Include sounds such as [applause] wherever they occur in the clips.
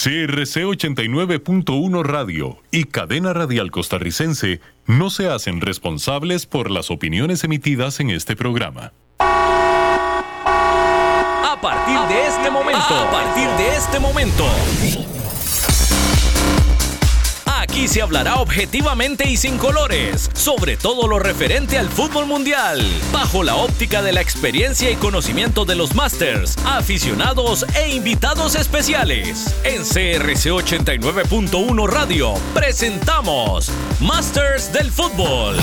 CRC 89.1 Radio y Cadena Radial Costarricense no se hacen responsables por las opiniones emitidas en este programa. A partir de este momento, a partir de este momento. Aquí se hablará objetivamente y sin colores sobre todo lo referente al fútbol mundial, bajo la óptica de la experiencia y conocimiento de los Masters, aficionados e invitados especiales. En CRC 89.1 Radio presentamos Masters del Fútbol.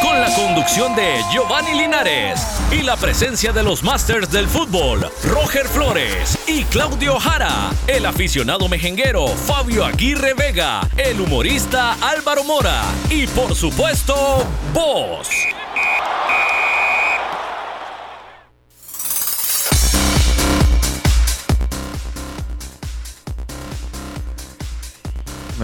Con la conducción de Giovanni Linares y la presencia de los Masters del Fútbol, Roger Flores y Claudio Jara, el aficionado mejenguero Fabio Aguirre Vega, el humorista Álvaro Mora y por supuesto, vos.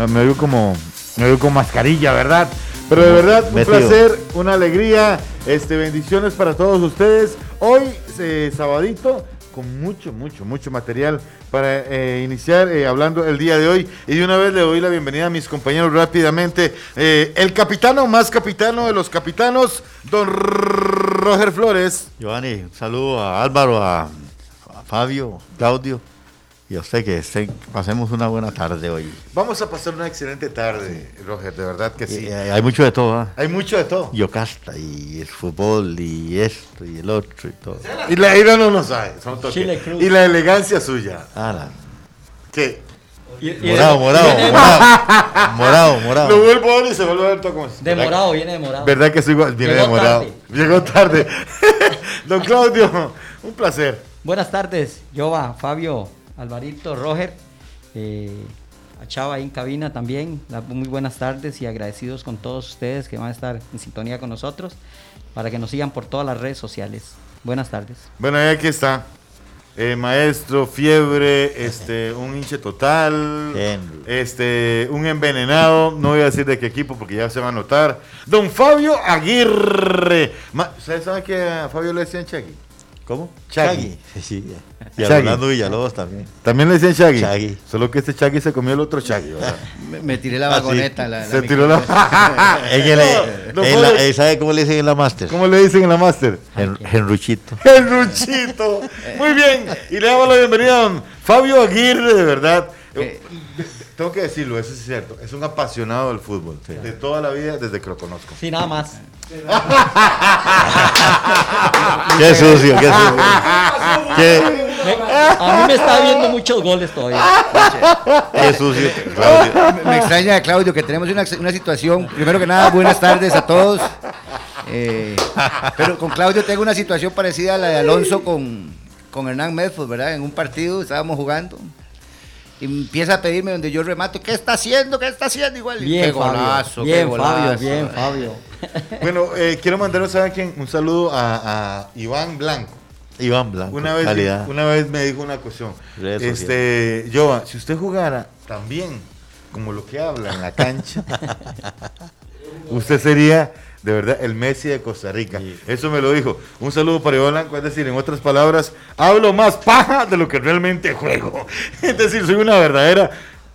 Me oigo como, me oigo con mascarilla, ¿verdad? Pero de verdad, un Metido. placer, una alegría, este, bendiciones para todos ustedes. Hoy, eh, sabadito, con mucho, mucho, mucho material para eh, iniciar eh, hablando el día de hoy. Y de una vez le doy la bienvenida a mis compañeros rápidamente. Eh, el capitano más capitano de los capitanos, don Roger Flores. Giovanni, un saludo a Álvaro, a, a Fabio, Claudio y a usted que estén, pasemos una buena tarde hoy. Vamos a pasar una excelente tarde, Roger, de verdad que sí. Y, eh, hay mucho de todo, ¿ah? Hay mucho de todo. Yocasta y el fútbol y esto y el otro y todo. Y la ira no nos sabe. son toques. Chile Cruz. Y la elegancia suya. Ah, la- Que morado, morado, morado, [laughs] morado, morado. lo vuelvo a ver y se vuelve a ver todo como. De morado, viene de morado. ¿Verdad que soy igual? Viene Llegó demorado. tarde. Llegó tarde. [laughs] Don Claudio, un placer. Buenas tardes, Jova, Fabio, Alvarito, Roger, eh, a Chava ahí en cabina también. La- muy buenas tardes y agradecidos con todos ustedes que van a estar en sintonía con nosotros para que nos sigan por todas las redes sociales. Buenas tardes. Bueno, y aquí está. Eh, maestro, fiebre, este, un hinche total, Bien. este, un envenenado, no voy a decir de qué equipo porque ya se va a notar. Don Fabio Aguirre. ¿Ustedes saben que a Fabio le decían Chagui? ¿Cómo? Chagui. Sí, y a Chagui. Rolando Villalobos también. También le decían Chagui. Chagui. Solo que este Chagui se comió el otro Chagui, ¿verdad? [laughs] Me, me tiré la Ah, sí. vagoneta. la- la se tiró la... En [laughs] el- No, en no la- puede- ¿Sabe cómo le dicen en la Master? ¿Cómo le dicen en la máster? En, Henruchito. [laughs] El Ruchito. Muy bien. Y le damos la bienvenida a don Fabio Aguirre, de verdad. Eh. Tengo que decirlo, eso es cierto. Es un apasionado del fútbol. De toda la vida desde que lo conozco. Sí, nada más. [laughs] Qué sucio, qué sucio. Qué, Me- a mí me está viendo muchos goles todavía. qué sucio, Claudio. Me, me extraña, Claudio, que tenemos una, una situación. Primero que nada, buenas tardes a todos. Eh, pero con Claudio tengo una situación parecida a la de Alonso con, con Hernán Medford, ¿verdad? En un partido estábamos jugando. Y empieza a pedirme donde yo remato, ¿qué está haciendo? ¿Qué está haciendo? Igual. Bien, qué Fabio. golazo, bien, qué golazo. Fabio, bien, Fabio. [laughs] Bueno, eh, quiero mandaros ¿saben quién? un saludo a, a Iván Blanco. Iván Blanco. Una vez, calidad. una vez me dijo una cuestión. Redes Este, Joa, si usted jugara también como lo que habla en la cancha, [laughs] usted sería de verdad el Messi de Costa Rica. Eso me lo dijo. Un saludo para Iván Blanco, es decir, en otras palabras, hablo más paja de lo que realmente juego. [laughs] Es decir, soy una verdadera,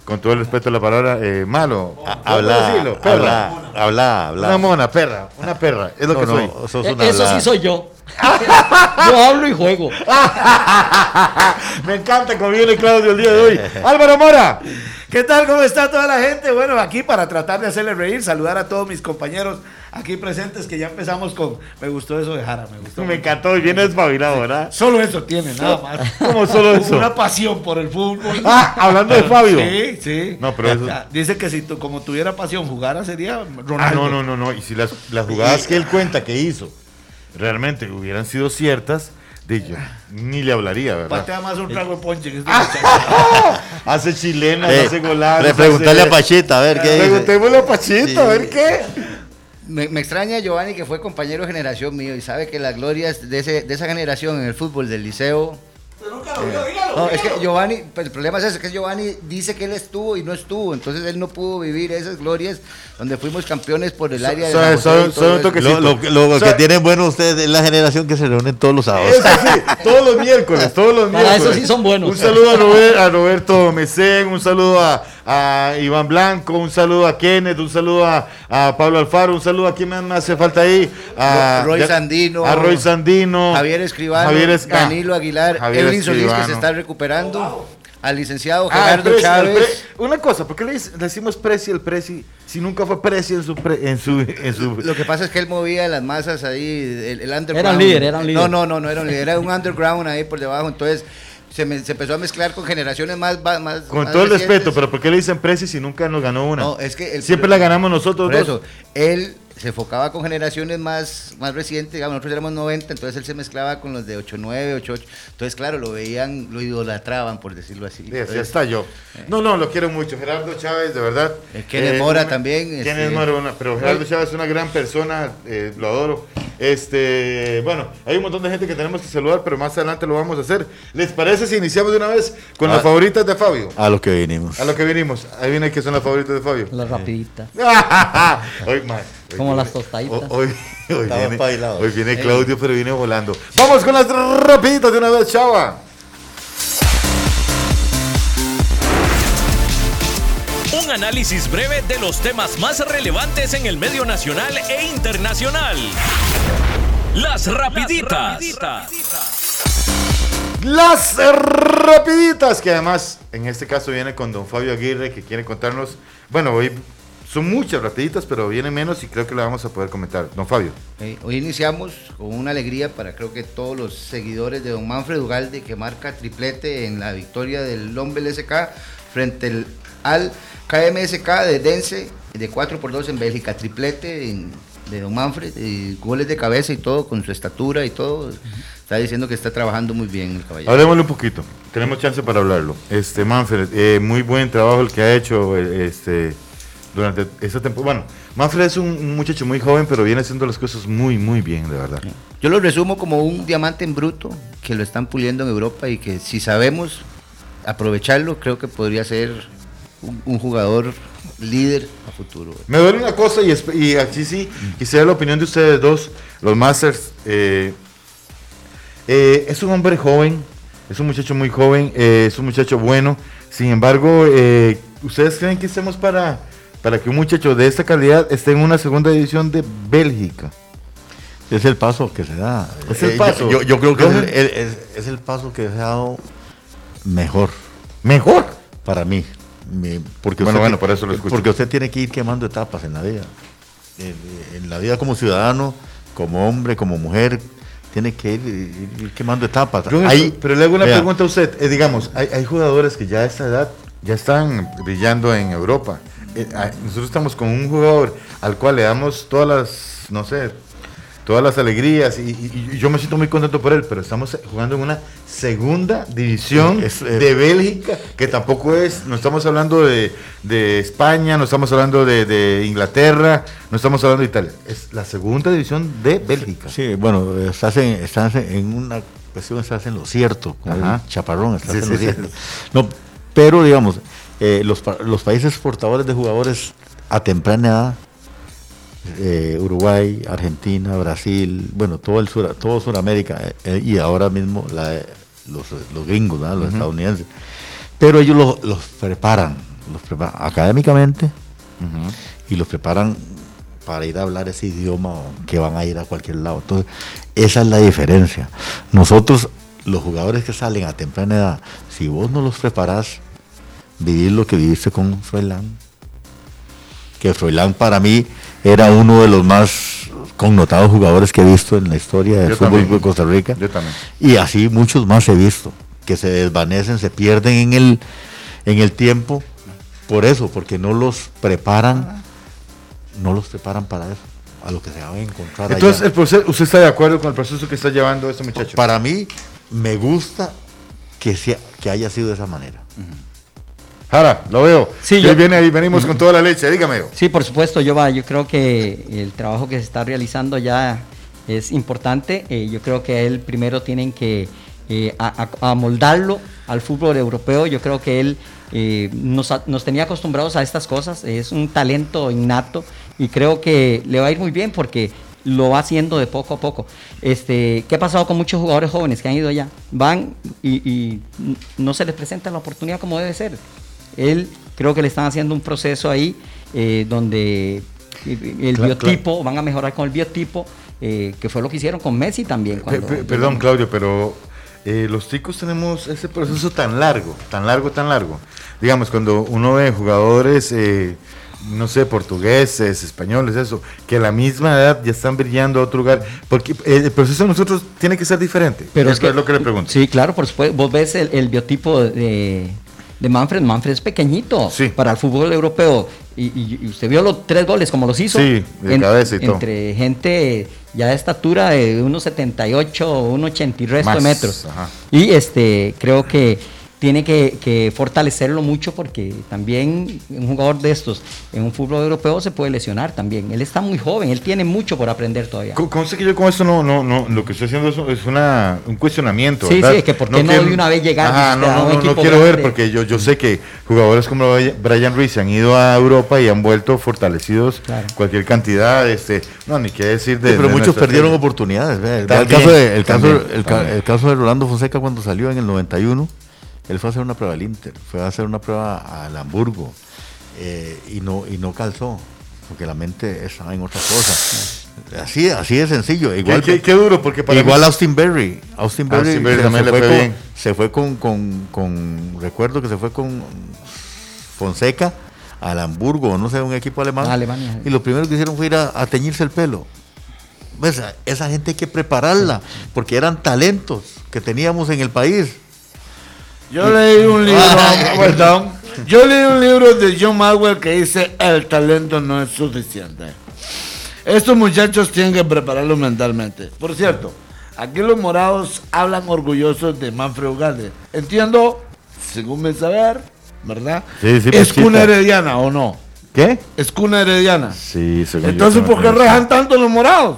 con todo el respeto a la palabra, eh, malo. Ah, ¿Cómo Habla, decirlo? Perra. habla, habla, habla. Una mona, perra, una perra, es lo No, que no, soy. sos una Eso sí soy yo. Yo hablo y juego. Me encanta cómo viene Claudio el día de hoy. Álvaro Mora. ¿Qué tal? ¿Cómo está toda la gente? Bueno, aquí para tratar de hacerle reír, saludar a todos mis compañeros aquí presentes que ya empezamos con... Me gustó eso de Jara, me gustó. Me encantó y viene despabilado, ¿verdad? Solo eso tiene, nada más. ¿Cómo solo eso? Una pasión por el fútbol. Ah, hablando de Fabio. Sí, sí. No, pero eso- Dice que si tú, como tuviera pasión jugara sería Ronaldo. Ah, no, no, no, no. Y si las, las jugadas que él cuenta que hizo realmente hubieran sido ciertas, de yo ni le hablaría, ¿verdad? Patea más un trago de ponche que este Ah. muchacho. Hace chilenas, Eh, hace golazos. pre- preguntarle hace- a Pachita, a ver qué dice. Preguntémosle a Pachito, a ver qué. Me, me extraña Giovanni que fue compañero de generación mío y sabe que las glorias de, ese, de esa generación en el fútbol del liceo No, es que Giovanni, pues el problema es ese, que Giovanni dice que él estuvo y no estuvo, entonces él no pudo vivir esas glorias donde fuimos campeones por el área de un eso. toquecito. Lo, que tienen bueno ustedes es la generación que se reúnen todos los sábados. Eso sí, todos los miércoles, todos los Para miércoles. eso sí son buenos. Un saludo a, Robert- a Roberto Mesén, un saludo a, a Iván Blanco, un saludo a Kenneth, un saludo a, a Pablo Alfaro, un saludo a quién más me hace falta ahí. A Roy ya- Sandino, A Roy Sandino. Javier Escribano, Javier Es- ah, Danilo Aguilar, Javier Edwin Solís que se está recuperando, al licenciado Ah, Gerardo el Chávez. Una cosa, ¿por qué le, decimos Prezi el Prezi si nunca fue Prezi en su, pre- en su, en su Lo que pasa es que él movía las masas ahí, el, el underground. Era un líder, era un líder. No, no, no, no era un líder, era un underground ahí por debajo. Entonces se, me- se empezó a mezclar con generaciones más. más Con más todo el recientes. respeto, pero ¿por qué le dicen Prezi si nunca nos ganó una? No, es que el- Siempre la ganamos nosotros Por dos. eso, él se enfocaba con generaciones más, más recientes, digamos, nosotros éramos 90, entonces él se mezclaba con los de 89, 88. Entonces, claro, lo veían, lo idolatraban, por decirlo así. Sí, así está yo. No, no, lo quiero mucho. Gerardo Chávez, de verdad. Eh, Kenneth Mora también, Kenneth este- Mora, una- pero Gerardo Chávez es una gran persona, eh, lo adoro. Este, bueno, hay un montón de gente que tenemos que saludar, pero más adelante lo vamos a hacer. ¿Les parece si iniciamos de una vez con las Ah. favoritas de Fabio? A lo que vinimos. A lo que vinimos. Ahí viene que son las favoritas de Fabio. La rapidita. [laughs] hoy, Como las tostaditas. Hoy, hoy viene, hoy viene Claudio, pero viene volando. Vamos con las rapiditas de una vez, chava. Análisis breve de los temas más relevantes en el medio nacional e internacional. Las rapiditas. Las rapiditas, que además en este caso viene con don Fabio Aguirre, que quiere contarnos, bueno, hoy son muchas rapiditas, pero viene menos y creo que la vamos a poder comentar. Don Fabio. eh, hoy iniciamos con una alegría para creo que todos los seguidores de don Manfred Ugalde, que marca triplete en la victoria del Lombel SK frente el- al KMSK de Dense de 4 por 2 en Bélgica. Triplete en- de don Manfred, y goles de cabeza y todo, con su estatura y todo. Está diciendo que está trabajando muy bien el caballero. Hablemosle un poquito, tenemos chance para hablarlo. Este, Manfred, eh, muy buen trabajo el que ha hecho eh, este, durante esta temporada. Bueno, Manfred es un muchacho muy joven, pero viene haciendo las cosas muy, muy bien, de verdad. Yo lo resumo como un diamante en bruto que lo están puliendo en Europa y que si sabemos aprovecharlo, creo que podría ser un, un jugador líder a futuro. Me duele una cosa y, y aquí sí quisiera la opinión de ustedes dos, los Masters. eh, eh, es un hombre joven, es un muchacho muy joven, eh, es un muchacho bueno. Sin embargo, eh, ¿ustedes creen que estemos para, para que un muchacho de esta calidad esté en una segunda división de Bélgica? Es el paso que se da. Es el Eh, yo- paso. Yo, yo creo que es el, Roger. el- es, es el paso que se ha dado mejor Mejor. para mí. Porque Bueno, usted bueno, por eso lo escucho. Porque usted tiene que ir quemando etapas en la vida. En, en la vida como ciudadano, como hombre, como mujer, tiene que ir, ir- ir quemando etapas. Ahí- pero le hago una vea, pregunta a usted. Eh, digamos, hay, hay jugadores que ya a esta edad ya están brillando en Europa. Eh, ah, nosotros estamos con un jugador al cual le damos todas las, no sé, todas las alegrías y, y- y yo me siento muy contento por él, pero estamos jugando en una segunda división Es- es- de Bélgica, que tampoco es, no estamos hablando de, de España, no estamos hablando de, de Inglaterra, no estamos hablando de Italia, es la segunda división de Bélgica. Sí, bueno, estás en, estás en una cuestión, estás en lo cierto, como chaparrón, estás Sí, en lo sí. cierto. No, pero digamos, eh, los, los países portadores de jugadores a temprana edad, eh, Uruguay, Argentina, Brasil, bueno, todo el sur, todo Sudamérica eh, y ahora mismo la- los, los gringos, los estadounidenses. Pero ellos los, los preparan, los preparan académicamente y los preparan para ir a hablar ese idioma que van a ir a cualquier lado. Entonces, esa es la diferencia. Nosotros, los jugadores que salen a temprana edad, si vos no los preparás, vivir lo que viviste con Froilán, que Froilán para mí era uno de los más connotados jugadores que he visto en la historia del Yo fútbol también. de Costa Rica. Yo también. Y así muchos más he visto, que se desvanecen, se pierden en el, en el tiempo, por eso, porque no los preparan, no los preparan para eso, a lo que se van a encontrar Entonces, allá. el proceso, ¿usted está de acuerdo con el proceso que está llevando este muchacho? Para mí, me gusta que, sea, que haya sido de esa manera. Jara, lo veo. Sí, yo- viene ahí, venimos con toda la leche, dígame. Sí, por supuesto, yo va, yo creo que el trabajo que se está realizando ya es importante. Eh, yo creo que a él primero tienen que eh, a, a- a moldarlo al fútbol europeo. Yo creo que él eh, nos, nos tenía acostumbrados a estas cosas, es un talento innato y creo que le va a ir muy bien porque lo va haciendo de poco a poco. Este, ¿Qué ha pasado con muchos jugadores jóvenes que han ido allá? Van y, y no se les presenta la oportunidad como debe ser. Él creo que le están haciendo un proceso ahí eh, donde el Cla- biotipo, van a mejorar con el biotipo, eh, que fue lo que hicieron con Messi también. Cuando- perdón, Claudio, pero eh, los ticos tenemos ese proceso tan largo, tan largo, tan largo. Digamos, cuando uno ve jugadores, eh, no sé, portugueses, españoles, eso, que a la misma edad ya están brillando a otro lugar, porque eh, el proceso de nosotros tiene que ser diferente. Pero Eso es, lo que le pregunto. Sí, claro, por supuesto. Vos ves el, el biotipo de, de Manfred. Manfred es pequeñito Sí. para el fútbol europeo. Y, usted vio los tres goles como los hizo. Sí, de cabeza y todo. Entre gente ya de estatura de 1,78, 1,80 y resto de metros. ajá. Y este creo que tiene que, que fortalecerlo mucho porque también un jugador de estos en un fútbol europeo se puede lesionar también. Él está muy joven, él tiene mucho por aprender todavía. Co- Conste que yo con esto no, no, no, lo que estoy haciendo es, es una, un cuestionamiento. Sí, ¿verdad? sí, que por qué no quiero- de una vez llegar, Ajá, viste, no, a no, un no, no quiero ver grande. porque yo, yo sé que jugadores como Brian Ruiz han ido a Europa y han vuelto fortalecidos Claro. cualquier cantidad, este, no, ni qué decir de. Sí, pero de muchos perdieron serie. oportunidades. El, caso de, el, caso, el, el caso de Rolando Fonseca cuando salió en el 91, él fue a hacer una prueba al Inter, fue a hacer una prueba al Hamburgo eh, y, no, y no calzó, porque la mente estaba en otra cosa. Así, así de sencillo. Igual, qué- qué duro, porque para igual mí- Austin Berry. Austin Berry, Austin Berry se, también se le fue con, bien. se fue con, con- con- recuerdo que se fue con Fonseca al Hamburgo, no sé, un equipo alemán. Ah, Alemania. Y lo primero que hicieron fue ir a, a teñirse el pelo. A Esa gente hay que prepararla, porque eran talentos que teníamos en el país. Yo leí un libro, [laughs] Ah, [laughs] perdón. Yo leí un libro de John Maxwell que dice el talento no es suficiente. Estos muchachos tienen que prepararlo mentalmente. Por cierto, aquí los morados hablan orgullosos de Manfred Ugalde. Entiendo, según mi saber, ¿verdad? Sí, sí, es cuna herediana o no. ¿Qué? Es cuna herediana. Sí, según Entonces, yo, ¿por qué rejan tanto los morados?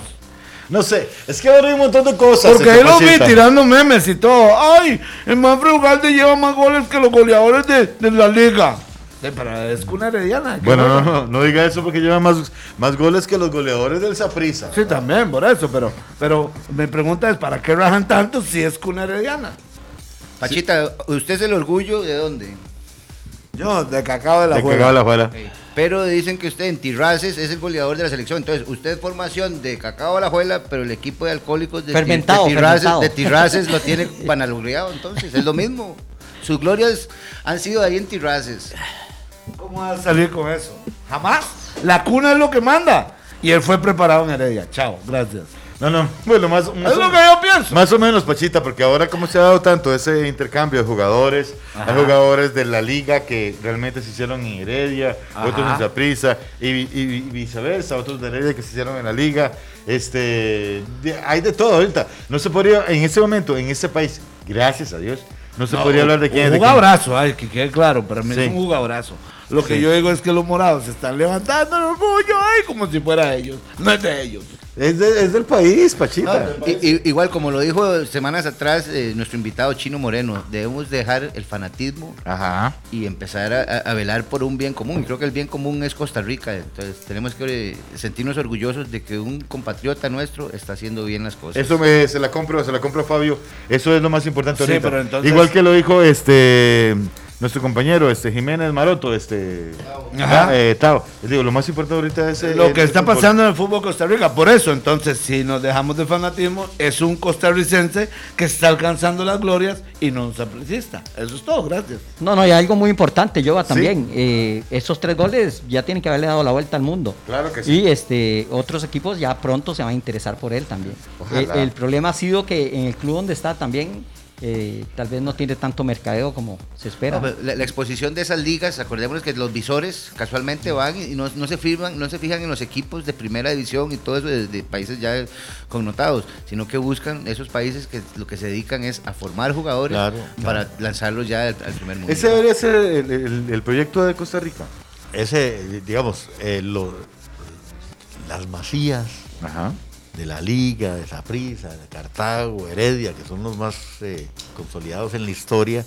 No sé, es que ahora hay un montón de cosas. Porque este, ahí los vi tirando memes y todo. ¡Ay! El Manfred Ugalde lleva más goles que los goleadores de, de la liga. Sí, pero es cuna herediana. ¿qué Bueno, no, no, no diga eso porque lleva más, más goles que los goleadores del Saprissa. Sí, también, por eso, pero, pero mi pregunta es, ¿para qué rajan tanto si es cuna herediana? Pachita, ¿usted es el orgullo de dónde? Yo, de cacao de la Le juega. cagaba la juela. Pero dicen que usted en Tirraces es el goleador de la selección. Entonces, usted es formación de Cacao a la Juela, pero el equipo de alcohólicos de, Fermentado, de, Tirraces, fermentado. de Tirraces lo tiene panalogreado. Entonces, es lo mismo. Sus glorias han sido ahí en Tirraces. ¿Cómo va a salir con eso? Jamás. La cuna es lo que manda. Y él fue preparado en Heredia. Chao, gracias. No, no, bueno, más, más Es o- lo que yo pienso. Más o menos, Pachita, porque ahora como se ha dado tanto ese intercambio de jugadores, hay jugadores de la liga que realmente se hicieron en Heredia, otros en Saprissa, y, y- y viceversa, otros de Heredia que se hicieron en la liga. Este, de- hay de todo ahorita. No se podría, en este momento, en este país, gracias a Dios, no se podría hablar de quién es Un jugadorazo, ay, que quede claro, pero mí Sí. es un jugadorazo. Lo que Sí. yo digo es que los morados se están levantando el orgullo, ay, como si fuera ellos. No es de ellos. Es, de- es del país, Pachita. I- igual, como lo dijo semanas atrás eh, nuestro invitado Chino Moreno, debemos dejar el fanatismo Ajá. y empezar a, velar por un bien común. Y creo que el bien común es Costa Rica. Entonces, tenemos que eh, sentirnos orgullosos de que un compatriota nuestro está haciendo bien las cosas. Eso me, se la compro, se la compro a Fabio. Eso es lo más importante Sí, ahorita. pero entonces- Igual que lo dijo este nuestro compañero, este Jiménez Maroto, este Ajá. eh, Tao. Les digo, lo más importante ahorita es eh, Lo que está fútbol. pasando en el fútbol Costa Rica. Por eso, entonces, si nos dejamos de fanatismo, es un costarricense que está alcanzando las glorias y no un sapricista. Eso es todo, gracias. No, no, y algo muy importante, Yoba, también. eh, esos tres goles ya tienen que haberle dado la vuelta al mundo. Claro que sí. Y este, otros equipos ya pronto se van a interesar por él también. Ojalá. El, el problema ha sido que en el club donde está también, eh, tal vez no tiene tanto mercadeo como se espera. No, pero la, la exposición de esas ligas, acordémonos que los visores casualmente van y no, no se firman, no se fijan en los equipos de primera división y todo eso de, de países ya connotados, sino que buscan esos países que lo que se dedican es a formar jugadores Claro, para lanzarlos ya al, al primer mundo. Ese debería ser el, el- el proyecto de Costa Rica. Ese, digamos, eh, lo- las masías, Ajá. De la Liga, de Saprissa, de Cartago, Heredia, que son los más eh, consolidados en la historia,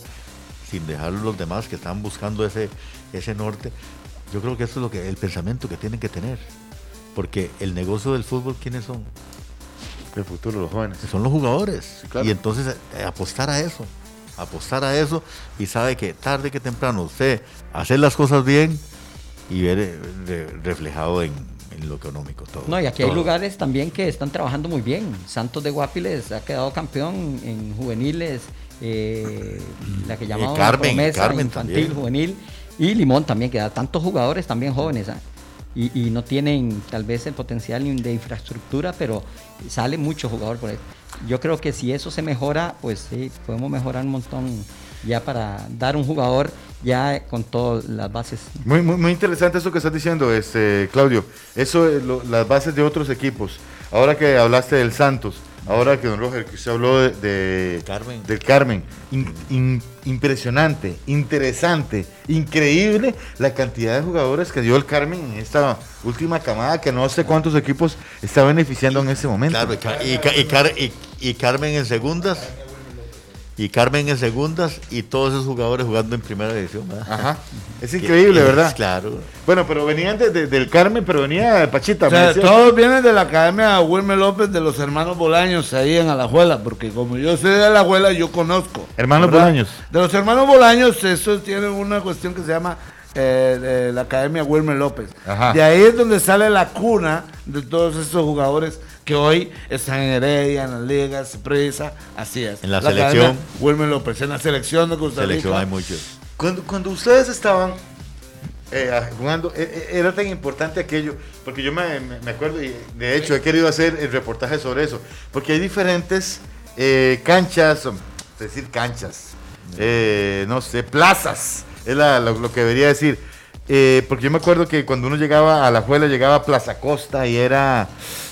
sin dejar los demás que están buscando ese, ese norte. Yo creo que eso es lo que el pensamiento que tienen que tener. Porque el negocio del fútbol, ¿quiénes son? El futuro, los jóvenes. Son los jugadores. claro. Y entonces eh, apostar a eso. Apostar a eso y sabe que tarde que temprano usted hacer las cosas bien y ver eh, re- reflejado en, en lo económico todo. No, y aquí hay lugares también que están trabajando muy bien. Santos de Guapiles ha quedado campeón en juveniles, eh, la que llamamos la Carmen, promesa Carmen infantil, también. juvenil, y Limón también, que da tantos jugadores también jóvenes. ¿ah? Y, y no tienen tal vez el potencial de infraestructura, pero sale mucho jugador por ahí. Yo creo que si eso se mejora, pues sí, podemos mejorar un montón ya para dar un jugador ya con todas las bases. Muy, muy, muy interesante eso que estás diciendo, este, Claudio. Eso, es lo- las bases de otros equipos. Ahora que hablaste del Santos, ahora que don Roger, que usted habló de, de- Carmen. del Carmen, in- in- impresionante, interesante, increíble la cantidad de jugadores que dio el Carmen en esta última camada que no sé cuántos equipos está beneficiando en ese momento. Claro, y, Ca- y Ca- y Car- y- y Carmen en segundas. Y Carmen en segundas y todos esos jugadores jugando en primera división. ¿verdad? Ajá. [laughs] Es increíble, Es ¿verdad? Claro. Bueno, pero venían de- de- del Carmen, pero venía de Pachita. O sea, todos vienen de la academia Wilmer López de los hermanos Bolaños ahí en Alajuela, porque como yo soy de Alajuela, yo conozco. Hermanos ¿verdad? Bolaños. De los hermanos Bolaños, eso tiene una cuestión que se llama eh, eh, la academia Wilmer López. Ajá. De ahí es donde sale la cuna de todos esos jugadores que hoy están en Heredia, en las ligas, presa, así es. En la selección. Wilmer López, en la selección de Costa Rica. Selección hay muchos. Cuando, cuando ustedes estaban eh, ah, jugando, eh, eh, era tan importante aquello, porque yo me, me- acuerdo, y de hecho he querido hacer el reportaje sobre eso, porque hay diferentes eh, canchas, es decir, canchas, no sé, plazas, es la- lo, lo que debería decir. Eh, porque yo me acuerdo que cuando uno llegaba a la juela llegaba a Plaza Costa y era...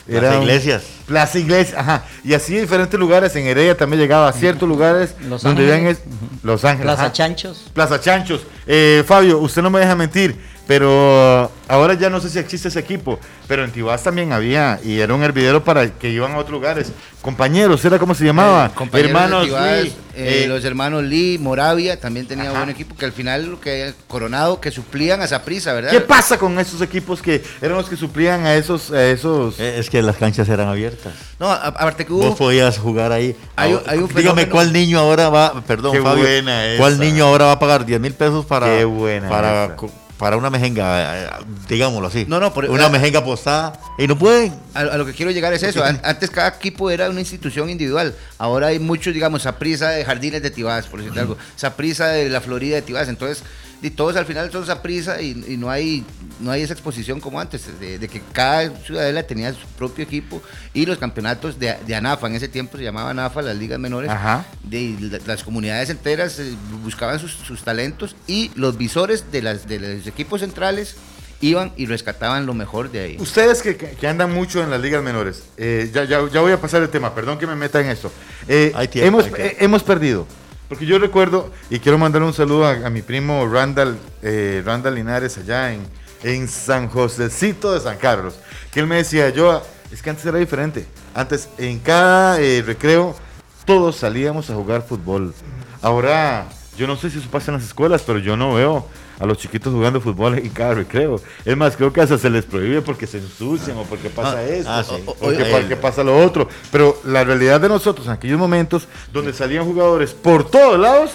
Plaza era un- Iglesias. Plaza Iglesias, ajá. Y así diferentes lugares, en Heredia también llegaba a ciertos lugares Los donde Ángeles. es- Los Ángeles. Plaza ajá. Chanchos. Plaza Chanchos. Eh, Fabio, usted no me deja mentir, pero uh, ahora ya no sé si existe ese equipo, pero en Tibás también había, y era un hervidero para que iban a otros lugares. Compañeros, ¿era cómo se llamaba? Eh, compañeros de Hermanos Tibás, Lee, eh, eh, los hermanos Lee, Moravia, también tenía Ajá. buen equipo, que al final lo que Coronado, que suplían a Saprisa, ¿verdad? ¿Qué pasa con esos equipos que eran los que suplían a esos, a esos? Eh, Es que las canchas eran abiertas. No, a- aparte que Vos hubo... podías jugar ahí. Hay hay un dígame fenómeno- cuál niño ahora va, perdón, Qué Fabio, buena cuál esa. niño ahora va a pagar 10 mil pesos para, Qué buena para, esa. Para una mejenga, eh, digámoslo así. No, no, por- una mejenga postada y no pueden. A, a lo que quiero llegar es eso. An- Antes cada equipo era una institución individual. Ahora hay muchos, digamos, Saprisa de Jardines de Tibás, por decirte algo. Saprisa de la Florida de Tibás. Entonces, y todos al final son Saprisa y, y no hay no hay esa exposición como antes, de, de que cada ciudadela tenía su propio equipo y los campeonatos de, de ANAFA. En ese tiempo se llamaba ANAFA, las ligas menores. Ajá. De, la- las comunidades enteras eh, buscaban sus, sus talentos y los visores de, las, de los equipos centrales iban y rescataban lo mejor de ahí. Ustedes que, que- andan mucho en las ligas menores, eh, ya, ya, ya voy a pasar el tema, perdón que me meta en esto. Eh, Hay tiempo, hemos, eh, hemos perdido, porque yo recuerdo, y quiero mandar un saludo a, mi primo Randall, eh, Randall Linares allá en, en San Josecito de San Carlos, que él me decía, yo, es que antes era diferente, antes en cada eh, recreo todos salíamos a jugar fútbol. Ahora, yo no sé si eso pasa en las escuelas, pero yo no veo a los chiquitos jugando fútbol en cada recreo. Es más, creo que hasta se les prohíbe porque se ensucian o porque pasa Ah, esto, ah, sí. o, O- porque, pasa lo otro. Pero la realidad de nosotros en aquellos momentos donde salían jugadores por todos lados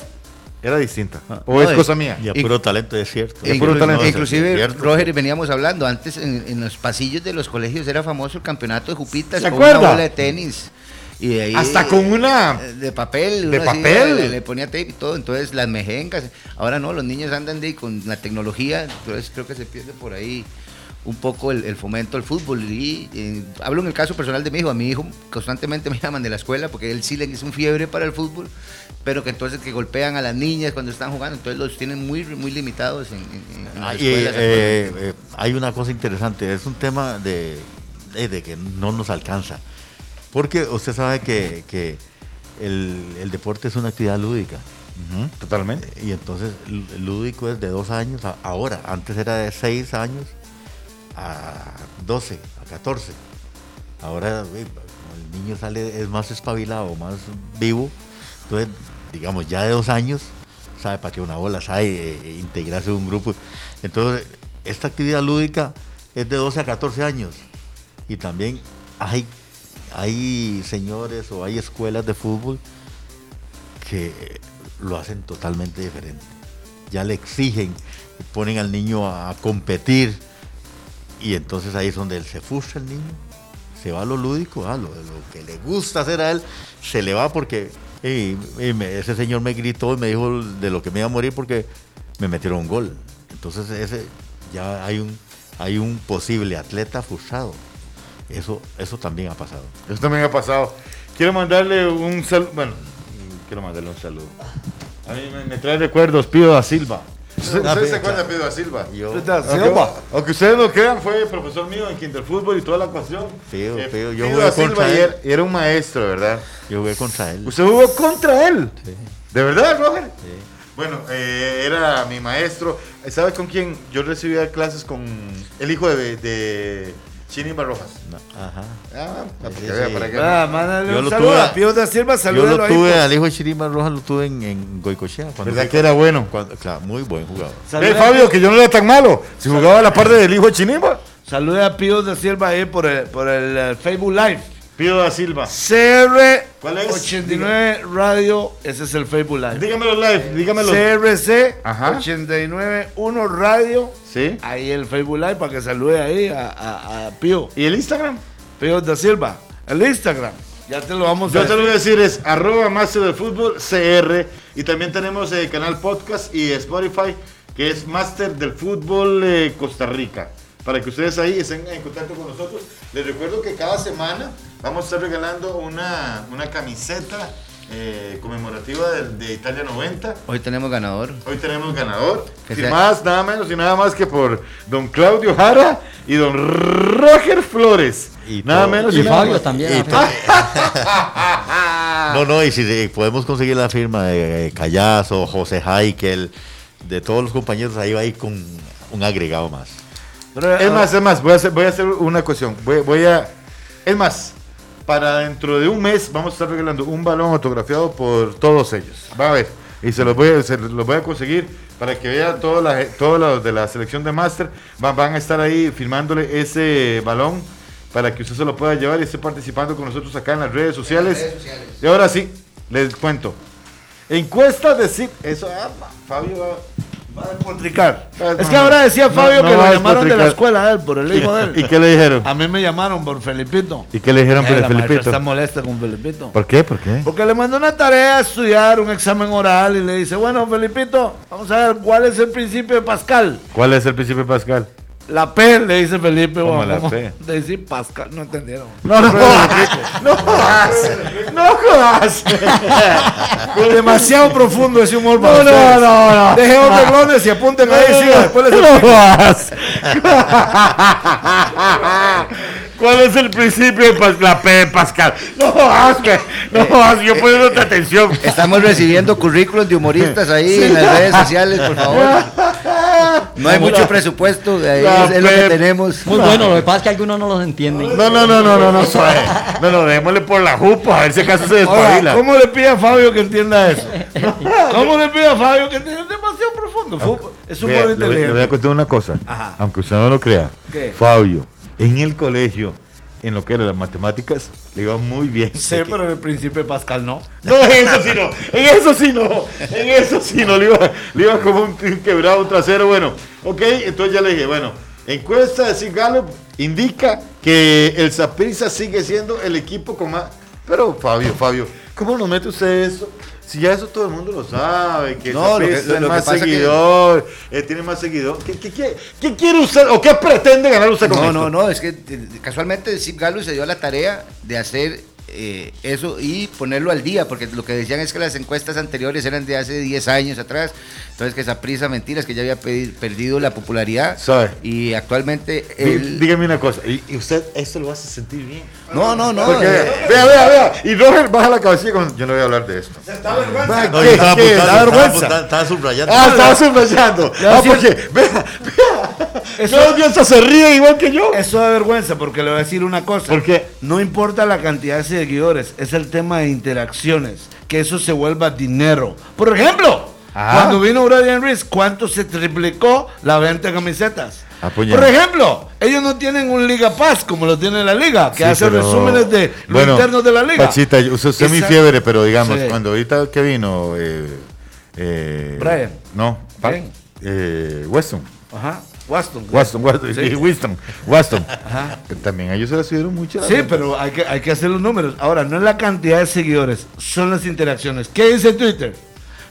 era distinta. ¿O no, es cosa mía? Y a puro talento, es cierto. E puro talento. inclusive, cierto. Roger, veníamos hablando, antes en, en los pasillos de los colegios era famoso el campeonato de Jupitas ¿Se con acuerda? una bola de tenis. Y de ahí, Hasta con una- eh, De papel. de así, papel. Le, le ponía tape y todo, entonces las mejengas. Ahora no, los niños andan de, con la tecnología, entonces creo que se pierde por ahí un poco el, el fomento al fútbol. Y eh, hablo en el caso personal de mi hijo, a mi hijo constantemente me [laughs] llaman de la escuela porque él sí le es un fiebre para el fútbol, pero que entonces que golpean a las niñas cuando están jugando, entonces los tienen muy, muy limitados en, en- en las y, escuelas eh, eh, hay una cosa interesante, es un tema de, de- de que no nos alcanza. Porque usted sabe que, que el, el deporte es una actividad lúdica. Ujú, Totalmente. Y entonces lúdico es de dos años a ahora. Antes era de seis años a 12, a 14. Ahora eh, el niño sale, es más espabilado, más vivo. Entonces, digamos, ya de dos años, sabe para qué una bola, sabe eh, integrarse en un grupo. Entonces, esta actividad lúdica es de 12 a 14 años. Y también hay, hay señores o hay escuelas de fútbol que lo hacen totalmente diferente. Ya le exigen, ponen al niño a, competir y entonces ahí es donde él se frustra el niño, se va a lo lúdico, a lo, lo que le gusta hacer a él, se le va porque "Ey, ey, me- ese señor me gritó y me dijo de lo que me iba a morir porque me metieron un gol. Entonces ese ya hay un hay un posible atleta frustrado. Eso eso también ha pasado. Eso también ha pasado. Quiero mandarle un saludo. Bueno, quiero mandarle un saludo. A mí me, me trae recuerdos, Pío da Silva. ¿Usted, Ah, se sí, acuerda de. Pío da Silva? Yo Aunque, aunque ustedes no crean, fue profesor mío en Kinderfútbol y toda la ecuación. Pío, Eh, yo Pío jugué da Silva contra y él. era, y era un maestro, ¿verdad? yo jugué contra él. ¿Usted jugó contra él? Sí. ¿De verdad, Roger? Sí. Bueno, eh, era mi maestro. ¿Sabe con quién? Yo recibía clases con el hijo de, de Chini Barrojas. No, ajá. Ah, para Sí, que vea, para que Ah, mándale Yo un lo saludo tuve- a Pío da Silva, Yo lo ahí, tuve, pues. al hijo de Chirima Rojas lo tuve en, en Goicochea. cuando ¿Verdad que era bueno? cuando- claro, muy buen jugador. Ve, Saluda- Fabio, que yo no era tan malo. Si jugaba a la parte del hijo de Chinimba. Salude a Pío da Silva ahí por el, por el eh, Facebook Live. Pío da Silva. CR ¿Cuál es? 89 Radio, ese es el Facebook Live. Dígamelo live, dígamelo. CRC Ajá. 891 Radio, Sí. ahí el Facebook Live para que salude ahí a, a- a Pío, ¿Y el Instagram? Pío da Silva. El Instagram, ya te lo vamos a Yo te lo voy a decir. decir, es arroba Master del Fútbol CR. Y también tenemos el canal podcast y Spotify, que es Master del Fútbol eh, Costa Rica. Para que ustedes ahí estén en contacto con nosotros. Les recuerdo que cada semana vamos a estar regalando una, una camiseta eh, conmemorativa de, de Italia 90. Hoy tenemos ganador. Hoy tenemos ganador, Que firmadas nada menos y nada más que por don Claudio Jara y don Roger Flores. Y nada menos y, Y nada Fabio más. también. Y No, no, y si eh, podemos conseguir la firma de eh, Callazo, José Haikel, de todos los compañeros, ahí va a ir con un agregado más. Es más, es más, voy a hacer, voy a hacer una cuestión. Voy, voy a. Es más, para dentro de un mes vamos a estar regalando un balón autografiado por todos ellos. Va a ver. Y se los voy a, se los voy a conseguir para que vean todos los de la selección de Master. Van, van a estar ahí firmándole ese balón para que usted se lo pueda llevar y esté participando con nosotros acá en las redes sociales. Y ahora sí, les cuento. Encuestas de CIP. Eso, ah, Fabio va. a despotricar. Ah, Es que ahora decía Fabio no que lo llamaron de la escuela a él, por el hijo de él. ¿Y qué le dijeron? A mí me llamaron por Felipito. ¿Y qué le dijeron Eh, por el Felipito? está molesta con Felipito. ¿Por qué? ¿Por qué? Porque le mandó una tarea a estudiar, un examen oral, y le dice, bueno, Felipito, vamos a ver cuál es el principio de Pascal. ¿Cuál es el principio Pascal? La P, le dice Felipe. ¿Cómo la. P? Le dice Pascal, no entendieron. No, no, [laughs] no jodas, no jodas. Demasiado profundo ese humor para No, no, ustedes. no, no. Dejen los renglones y apunten ahí, No, sí, no, después les no jodas. [laughs] ¿Cuál es el principio de Pas- la P de Pascal? No jodas, no jodas, yo poniendo otra atención. Estamos recibiendo currículos de humoristas ahí en las redes sociales, por favor. [laughs] No hay mucho presupuesto, de ahí La es, es lo que tenemos. Muy bueno, lo que pasa es que algunos no los entienden. No, no, no, no, no, no, suave. No, no, démosle por la jupa, a ver si acaso se despabila. ¿cómo le pide a Fabio que entienda eso? [laughs] ¿Cómo le pide a Fabio que entienda? Es demasiado profundo. Fu- Es un le, voy- le voy a contar una cosa, Ajá. aunque usted no lo crea. ¿Qué? Fabio, en el colegio, en lo que era las matemáticas, le iba muy bien. Sí, pero en el principio de Pascal no. [laughs] No, en eso sí no, en eso sí no, en eso sí no, le iba, le iba como un, un quebrado, un trasero, bueno, ok, entonces ya le dije, bueno, encuesta de Sig Gallup indica que el Saprissa sigue siendo el equipo con más, pero Fabio, Fabio, ¿cómo nos mete usted eso? Si ya eso todo el mundo lo sabe, que No, lo que- lo- lo más pasa que- seguidor, eh, tiene más seguidor, ¿Qué, qué, qué- qué quiere usted o qué pretende ganar usted con No, esto? no, no, es que eh, casualmente Zip Galo se dio la tarea de hacer eh, eso y ponerlo al día, porque lo que decían es que las encuestas anteriores eran de hace 10 años atrás, entonces que esa prisa, mentiras, que ya había perdido la popularidad Sabe. y actualmente él... Dígame una cosa, y, y usted esto lo hace sentir bien. No, no, no. Porque, eh, vea, vea, vea. Y Roger baja la cabecilla con. Yo no voy a hablar de esto. No, ¿Qué? yo estaba ¿Qué? apuntando, ¿Da estaba vergüenza? estaba subrayando. Ah, estaba subrayando. Ah, sí. porque, vea, vea. Eso, Claudio se ríe igual que yo. eso da vergüenza porque le voy a decir una cosa. ¿Por qué? No importa la cantidad de seguidores, es el tema de interacciones. Que eso se vuelva dinero. Por ejemplo, Ajá. cuando vino Brian Reese, ¿cuánto se triplicó la venta de camisetas? Ah. Por ejemplo, ellos no tienen un Liga Paz como lo tiene la Liga, que Sí, hace pero- resúmenes de lo Bueno, interno de la Liga. Pachita, usted, es mi fiebre, pero digamos, Sí. cuando ahorita que vino. Eh, eh, Brian. No, pa- eh, Weston. Ajá, Waston. Waston, Waston, Sí. Winston, Waston. [laughs] Ajá. También a ellos se les subieron mucho. Sí, pero hay que, hay que hacer los números. Ahora, no es la cantidad de seguidores, son las interacciones. ¿Qué dice Twitter?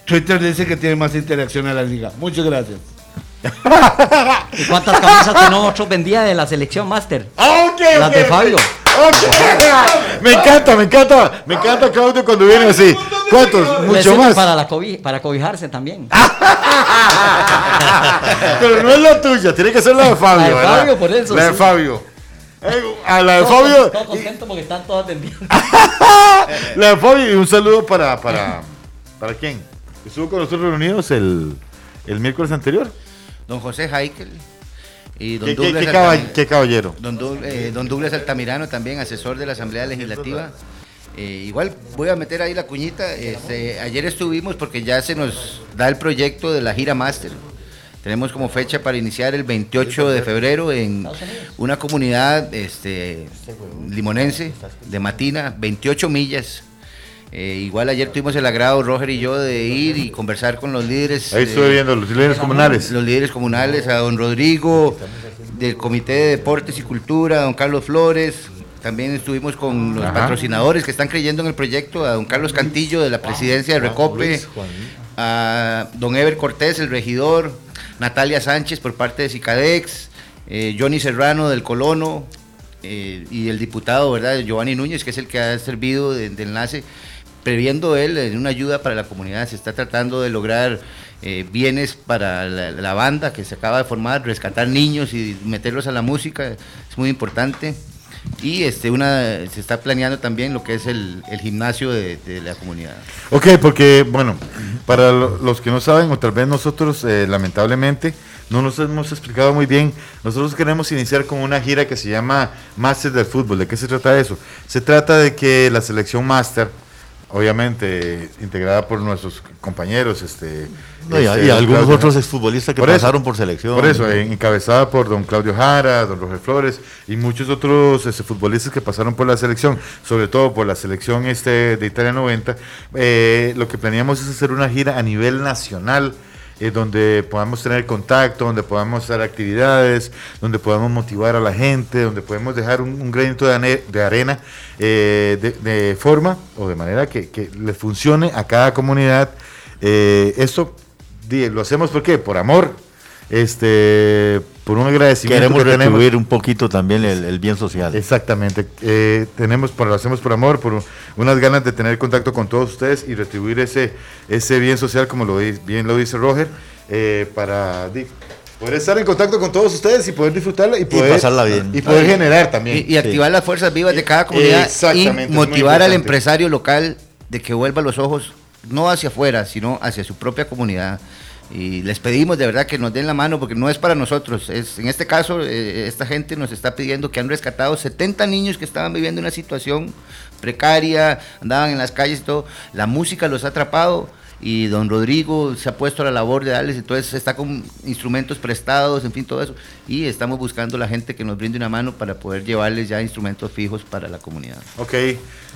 Twitter dice que tiene más interacción a la liga. Muchas gracias. [laughs] ¿Y cuántas camisas que nosotros vendía de la selección Master? Ok, Las ok, de. Fabio. [laughs] Me encanta, me encanta, me encanta Claudio cuando viene así. ¿Cuántos? Mucho más. Para, la cobi- para cobijarse también. [laughs] Pero no es la tuya, tiene que ser la de Fabio. La de ¿verdad? Fabio, por eso, La de sí. Fabio. Eh, a la de Todo- Fabio. todo contento porque están todas vendiendo. [laughs] La de Fabio y un saludo para. ¿Para, ¿para quién? Estuvo con nosotros reunidos el, el miércoles anterior. Don José Heikel y don ¿Qué, qué- Douglas qué caba- Altamira- qué caballero? Don, eh, don Douglas Altamirano, también asesor de la Asamblea Legislativa. Eh, igual voy a meter ahí la cuñita. Este, ayer estuvimos porque ya se nos da el proyecto de la gira máster. Tenemos como fecha para iniciar el 28 de febrero en una comunidad este, limonense de Matina, 28 millas. Eh, igual ayer tuvimos el agrado, Roger y yo, de ir y conversar con los líderes. Ahí eh, estuve viendo los líderes comunales. los líderes comunales, a don Rodrigo, del Comité de Deportes y Cultura, a don Carlos Flores. También estuvimos con los Ajá. patrocinadores que están creyendo en el proyecto, a don Carlos Cantillo de la presidencia de Recope, a don Ever Cortés, el regidor, Natalia Sánchez por parte de Cicadex, eh, Johnny Serrano del Colono eh, y el diputado, ¿verdad? Giovanni Núñez, que es el que ha servido de, de enlace, previendo él en una ayuda para la comunidad. Se está tratando de lograr eh, bienes para la, la banda que se acaba de formar, rescatar niños y meterlos a la música, es muy importante. Y este, una, se está planeando también lo que es el, el gimnasio de, de la comunidad. Ok, porque, bueno, para lo- los que no saben, o tal vez nosotros, eh, lamentablemente, no nos hemos explicado muy bien. Nosotros queremos iniciar con una gira que se llama Masters del Fútbol. ¿De qué se trata eso? Se trata de que la selección Master, obviamente integrada por nuestros compañeros, este, No, y, este, y algunos Claudio- otros exfutbolistas que Por eso, pasaron por selección. Por eso, eh, encabezada por don Claudio Jara, don Roger Flores y muchos otros este, futbolistas que pasaron por la selección, sobre todo por la selección este de Italia 90, eh, lo que planeamos es hacer una gira a nivel nacional. Eh, donde podamos tener contacto, donde podamos hacer actividades, donde podamos motivar a la gente, donde podemos dejar un, un granito de, de arena eh, de, forma o de manera que, que le funcione a cada comunidad. Eh, esto lo hacemos ¿por qué? Por amor, este, por un agradecimiento Queremos que tenemos. retribuir un poquito también el, el bien social. Exactamente, eh, tenemos, por, lo hacemos por amor, por unas ganas de tener contacto con todos ustedes y retribuir ese, ese bien social, como lo, bien lo dice Roger, eh, para poder estar en contacto con todos ustedes y poder disfrutarla y poder pasarla bien. y poder generar también. Y, y activar las fuerzas vivas de cada comunidad Exactamente, y motivar al empresario local de que vuelva los ojos no hacia afuera, sino hacia su propia comunidad. Y les pedimos de verdad que nos den la mano porque no es para nosotros. Es, en este caso, eh, esta gente nos está pidiendo que han rescatado 70 niños que estaban viviendo una situación precaria, andaban en las calles todo. La música los ha atrapado y don Rodrigo se ha puesto a la labor de darles, entonces está con instrumentos prestados, en fin, todo eso. Y estamos buscando la gente que nos brinde una mano para poder llevarles ya instrumentos fijos para la comunidad. Ok,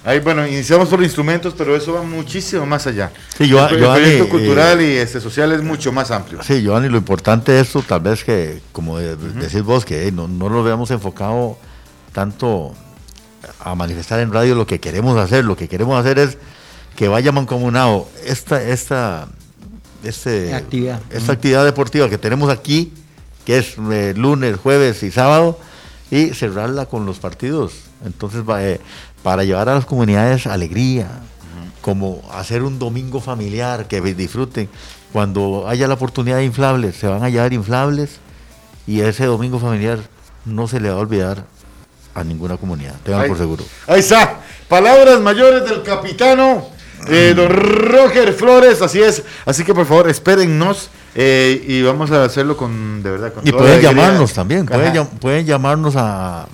ahí bueno, iniciamos por instrumentos, pero eso va muchísimo más allá. Sí, yo- el, el proyecto eh, cultural y este social es mucho más amplio. Sí, Giovanni, lo importante de esto, tal vez que, como de- decís vos, que eh, no, no lo veamos enfocado tanto a manifestar en radio lo que queremos hacer. Lo que queremos hacer es que vaya mancomunado esta, esta, este, Actividad. esta actividad deportiva que tenemos aquí, que es eh, lunes, jueves y sábado, y cerrarla con los partidos. Entonces, va, eh, para llevar a las comunidades alegría, como hacer un domingo familiar, que disfruten. Cuando haya la oportunidad de inflables, se van a llevar inflables y ese domingo familiar no se le va a olvidar a ninguna comunidad, tengan por seguro. Ahí está. Palabras mayores del capitano, eh, don Roger Flores, así es. Así que por favor, espérennos Eh, y vamos a hacerlo con, de verdad, con Y toda pueden llamarnos también, pueden, pueden llamarnos a...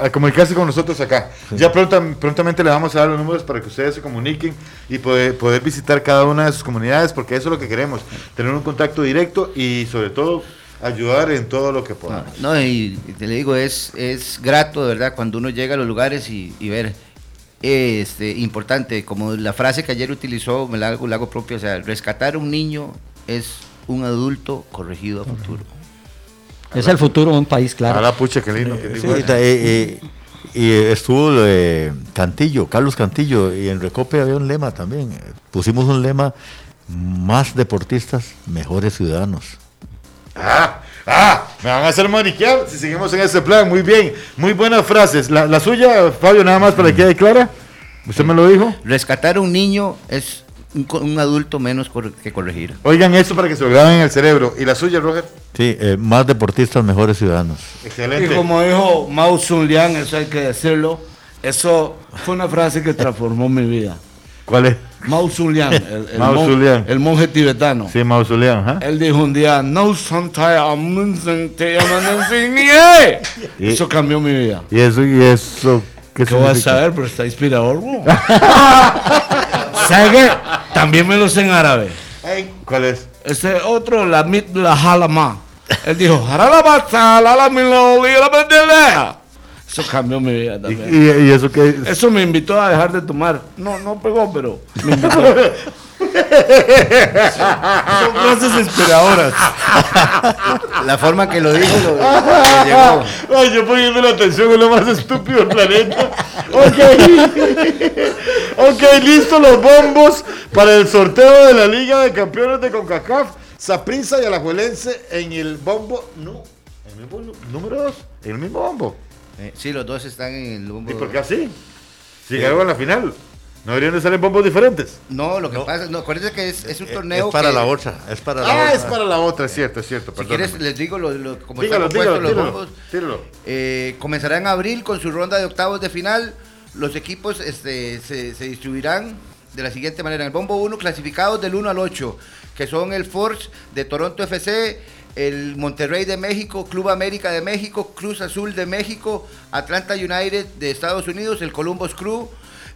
a comunicarse con nosotros acá. Ya pronta- prontamente le vamos a dar los números para que ustedes se comuniquen y poder, poder visitar cada una de sus comunidades, porque eso es lo que queremos, tener un contacto directo y sobre todo ayudar en todo lo que No, podamos. no, y te le digo, es, es grato, de verdad, cuando uno llega a los lugares y, y ver, eh, este, importante, como la frase que ayer utilizó, me la hago, la hago propia, o sea, rescatar a un niño es un adulto corregido a futuro. Es el futuro de un país, claro. A la pucha, qué lindo que Sí, eh, eh, y estuvo eh, Cantillo, Carlos Cantillo, y en Recope había un lema también. Pusimos un lema, más deportistas, mejores ciudadanos. Ah, ah, me van a hacer maniquear si seguimos en ese plan. Muy bien, muy buenas frases. La, la suya, Fabio, nada más para que quede clara. ¿Usted me lo dijo? Rescatar a un niño es un, un adulto menos cor- que corregir. Oigan esto para que se lo graben en el cerebro. ¿Y la suya, Roger? Sí, eh, más deportistas, mejores ciudadanos. Excelente. Y como dijo Mao Zedong, eso hay que decirlo, eso fue una frase que transformó mi vida. ¿Cuál es? Zedong, el, el mon- Zedong. el monje tibetano. Sí, Mausoleón, ¿ah? Él dijo un día, no amanecen Y- Eso cambió mi vida. Y eso, y eso, ¿qué ¿Qué vas a saber? Pero está inspirador, bro. [laughs] ¿Sabes qué? También me lo sé en árabe. ¿Cuál es? Este otro, la mit la halama. Él dijo, "Haralama, salala, mi lo, li, la pendelea". Eso cambió mi vida ¿Y, también. y- y eso qué es? Eso me invitó a dejar de tomar. No, no pegó, pero me invitó. Son frases inspiradoras. La forma que lo dijo lo, lo llegó. Ay, yo poniendo la atención es lo más estúpido del planeta. Ok. ok, listo los bombos para el sorteo de la Liga de Campeones de CONCACAF. Saprissa y Alajuelense en el bombo. No, en el mismo nu- número 2. En el mismo bombo. Eh, sí, los dos están en el bombo. ¿Y por qué así? Si llegaron a la final. ¿No deberían de en bombos diferentes? No, lo que pasa, no, acuérdense que es, es un torneo. es para que- la otra, es para la Ah, otra. es para la otra, es cierto, es cierto. Si quieres, les digo lo, lo- como dígalo, están compuestos dígalo, los tíralo, bombos. tíralo. Eh, comenzará en abril con su ronda de octavos de final. Los equipos este, se, se distribuirán de la siguiente manera. En el bombo 1, clasificados del 1 al 8, que son el Forge de Toronto FC, el Monterrey de México, Club América de México, Cruz Azul de México, Atlanta United de Estados Unidos, el Columbus Crew,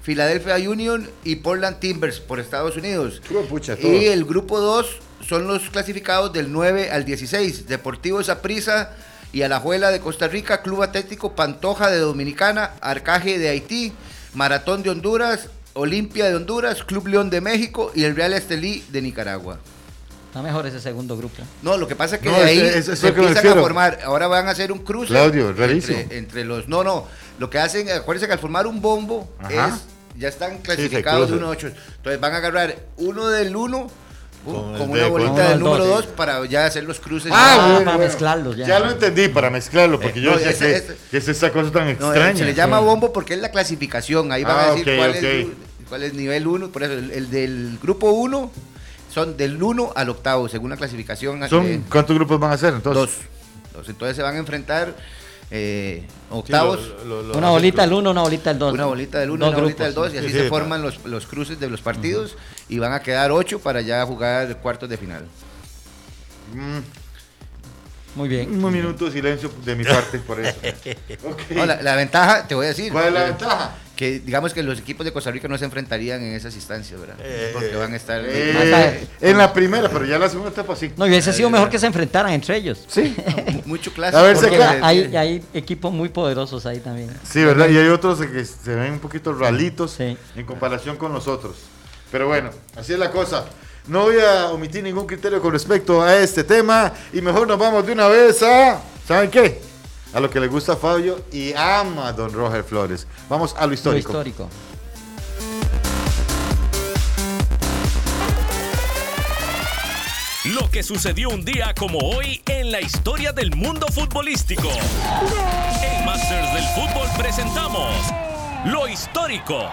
Philadelphia Union y Portland Timbers por Estados Unidos. Pucha, y el grupo 2 son los clasificados del 9 al 16. Deportivo Saprissa y Alajuela de Costa Rica, Club Atlético Pantoja de Dominicana, Arcaje de Haití, Maratón de Honduras, Olimpia de Honduras, Club León de México y el Real Estelí de Nicaragua. Está mejor ese segundo grupo. No, lo que pasa es que No, de ahí ese- ese es se empiezan a formar. Ahora van a hacer un cruce. Claudio. Entre, entre los. No, no. Lo que hacen, acuérdense que al formar un bombo Ajá. es. Ya están clasificados de cruzan. 1 a 8. Entonces van a agarrar uno del 1 Con con, una de- bolita con del el número dos, 2 para ya hacer los cruces. Ah, Ah, bueno, para bueno. mezclarlos ya. Ya lo entendí, para mezclarlo, porque Eh, yo no, decía ese- que, ese- que es esa cosa tan No, extraña. se le llama sí. bombo porque es la clasificación. Ahí van Ah, a decir ok, cuál, ok. Es, cuál es nivel 1. Por eso, el, el del grupo 1 son del 1 al octavo, según la clasificación. Son, eh, ¿Cuántos grupos van a ser entonces? dos. Dos. Entonces se van a enfrentar eh, octavos. Una bolita del 1, una bolita del 2. Una bolita del 1 y una bolita del 2 y así Sí, se sí, forman los, los cruces de los partidos y van a quedar 8 para ya jugar cuartos de final. Muy bien. Un minuto de silencio de mi parte por eso. Ok. [laughs] No, la, la ventaja, te voy a decir. ¿Cuál es la eh, ventaja? Que digamos que los equipos de Costa Rica no se enfrentarían en esas instancias, ¿verdad? Porque van a estar... Eh, tarde. en la primera, pero ya en la segunda etapa sí. No, y hubiese sido mejor que se enfrentaran entre ellos. Sí. [laughs] mucho clásico. A ver, hay, hay equipos muy poderosos ahí también. Sí, ¿verdad? Y hay otros que se ven un poquito ralitos Sí. en comparación con los otros. Pero bueno, así es la cosa. No voy a omitir ningún criterio con respecto a este tema y mejor nos vamos de una vez a... ¿Saben qué? A lo que le gusta a Fabio y ama a Don Roger Flores. Vamos a lo Lo histórico. histórico. Lo que sucedió un día como hoy en la historia del mundo futbolístico. En Masters del Fútbol presentamos Lo histórico.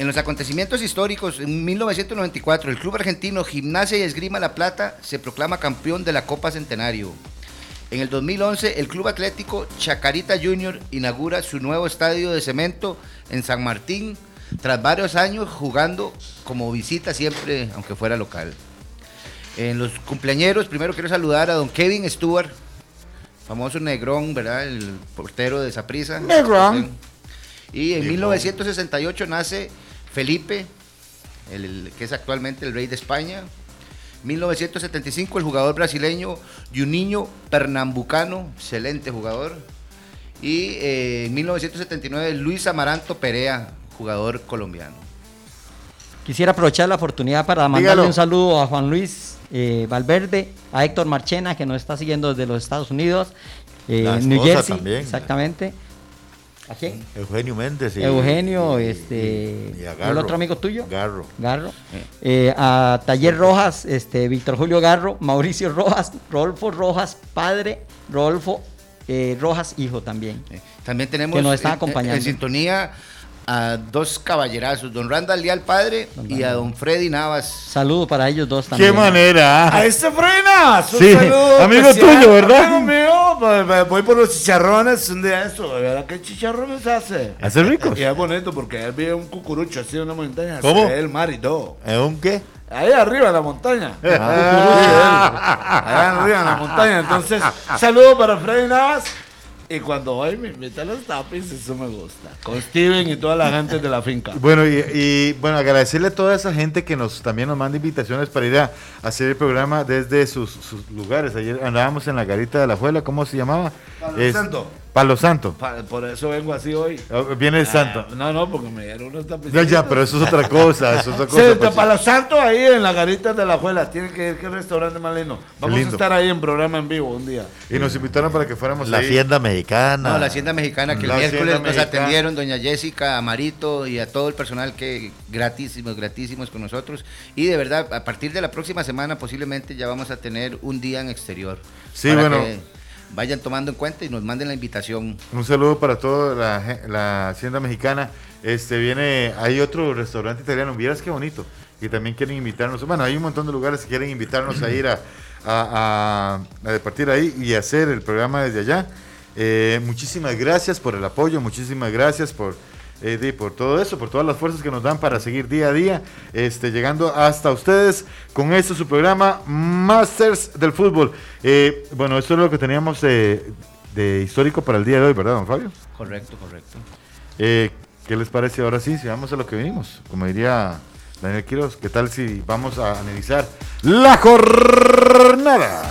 En los acontecimientos históricos, en 1994, el club argentino Gimnasia y Esgrima La Plata se proclama campeón de la Copa Centenario. En el 2011, el club atlético Chacarita Junior inaugura su nuevo estadio de cemento en San Martín tras varios años jugando como visita siempre, aunque fuera local. En los cumpleañeros, primero quiero saludar a don Kevin Stewart, famoso negrón, ¿verdad? El portero de Saprissa. Negrón. Y en 1968 nace Felipe, el- el que es actualmente el rey de España. 1975 el jugador brasileño Juninho Pernambucano, excelente jugador. Y eh, en 1979 Luis Amaranto Perea, jugador colombiano. Quisiera aprovechar la oportunidad para mandarle Dígalo. un saludo a Juan Luis eh, Valverde, a Héctor Marchena, que nos está siguiendo desde los Estados Unidos, eh, La New Jersey, también. exactamente. ¿A quién? Eugenio Méndez. y- Eugenio, y- este, y a ¿el Garro. otro amigo tuyo? Garro. Garro. Eh, a Taller Rojas, este, Víctor Julio Garro, Mauricio Rojas, Rodolfo Rojas, padre, Rodolfo eh, Rojas, hijo también. Eh, También tenemos Que nos está en- en- acompañando. En, sintonía a dos caballerazos, don Randall Leal Padre y a don Freddy Navas. Saludo para ellos dos también. Qué manera. A este Frenas, un Sí, saludo amigo especial. tuyo, ¿verdad? Amigo mío, pues, pues, voy por los chicharrones un día eso, ¿verdad? ¿Qué chicharrones hace? ¿Hace ricos? Y es bonito porque él vive un cucurucho así en una montaña, ¿Cómo? el mar y todo. ¿Eh, un qué? Ahí arriba en la montaña. [laughs] Allá arriba en la montaña. Entonces, saludo para Freddy Navas. Y cuando hoy me invita a los tapis, eso me gusta. Con Steven y toda la gente de la finca. Bueno, y, y, bueno, agradecerle a toda esa gente que nos también nos manda invitaciones para ir a, hacer el programa desde sus, sus lugares. Ayer andábamos en la garita de la Juela, ¿cómo se llamaba? Palo Santo. Palo Santo. Pa- Por eso vengo así hoy. Oh, Viene el santo. Ah, no, no, porque me dieron unos tapis. Ya, ya, pero eso es otra cosa, eso es otra Sí, cosa. pues. Palo Santo ahí en la garita de la Juela. Tienen que ir, qué restaurante más lindo. Vamos lindo. a estar ahí en programa en vivo un día. Y nos invitaron para que fuéramos La ahí. hacienda mexicana. No, la Hacienda Mexicana que La el miércoles Hacienda nos Mexicana. atendieron, doña Jessica, a Marito y a todo el personal que gratísimos, gratísimos con nosotros. Y de verdad, a partir de la próxima semana posiblemente ya vamos a tener un día en exterior. Sí, bueno. que vayan tomando en cuenta y nos manden la invitación. Un saludo para toda la, la hacienda mexicana. Este viene, hay otro restaurante italiano, vieras qué bonito. Y también quieren invitarnos. Bueno, hay un montón de lugares que quieren invitarnos a ir a, a, a- a departir ahí y hacer el programa desde allá. Eh, muchísimas gracias por el apoyo, muchísimas gracias por, eh, por todo eso, por todas las fuerzas que nos dan para seguir día a día, este, llegando hasta ustedes con este su programa Masters del Fútbol. Eh, bueno, esto es lo que teníamos eh, de histórico para el día de hoy, ¿verdad, don Fabio? Correcto, correcto. Eh, ¿Qué les parece ahora sí? Si vamos a lo que venimos, como diría Daniel Quiroz, ¿qué tal si vamos a analizar la jornada?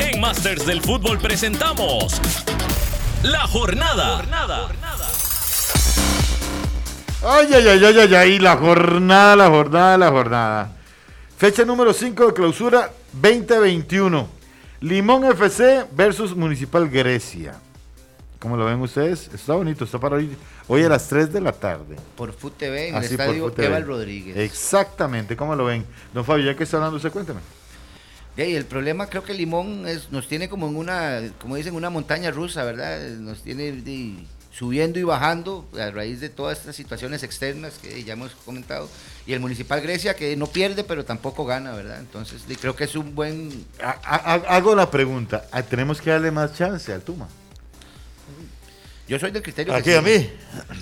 En Masters del Fútbol presentamos La Jornada. Ay, ay, ay, ay, ay, ay, la jornada, la jornada, la jornada. Fecha número 5 de clausura 2021. Limón FC versus Municipal Grecia. ¿Cómo lo ven ustedes? Está bonito, está para hoy, hoy a las 3 de la tarde. Por FUT TV en Así el estadio. Eval Rodríguez. Exactamente, ¿cómo lo ven? Don Fabio, ya que está hablando usted, cuéntame. Ya, y el problema creo que Limón es, nos tiene como en una, como dicen, una montaña rusa, ¿verdad? Nos tiene subiendo y bajando a raíz de todas estas situaciones externas que ya hemos comentado. Y el Municipal Grecia que no pierde pero tampoco gana, ¿verdad? Entonces creo que es un buen... Ha- ha- Hago la pregunta, ah, ¿tenemos que darle más chance al Tuma? Yo soy del criterio... Aquí a mí.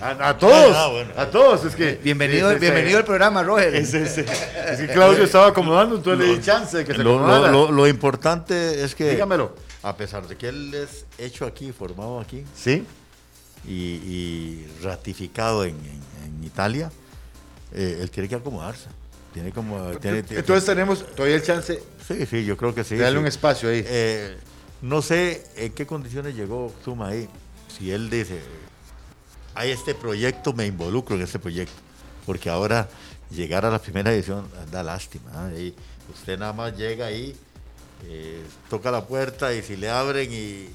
A, a todos, Ah, bueno. a todos, es que... Bienvenido, es- es- bienvenido al programa, Roger. Es, [laughs] es- es que Claudio estaba acomodando, entonces le di chance de que se Lo, lo- acomodara. lo- lo importante es que, Dígamelo. a pesar de que él es hecho aquí, formado aquí ¿Sí? y, y ratificado en, en- en Italia, eh, él tiene que acomodarse. Tiene como. tiene- tiene- Entonces tenemos todavía el chance sí, sí, yo creo que sí. de darle sí. un espacio ahí. Eh, no sé en qué condiciones llegó Zuma ahí. Si él dice, hay este proyecto, me involucro en este proyecto. Porque ahora llegar a la primera edición da lástima. usted nada más llega ahí, eh, toca la puerta y si le abren y,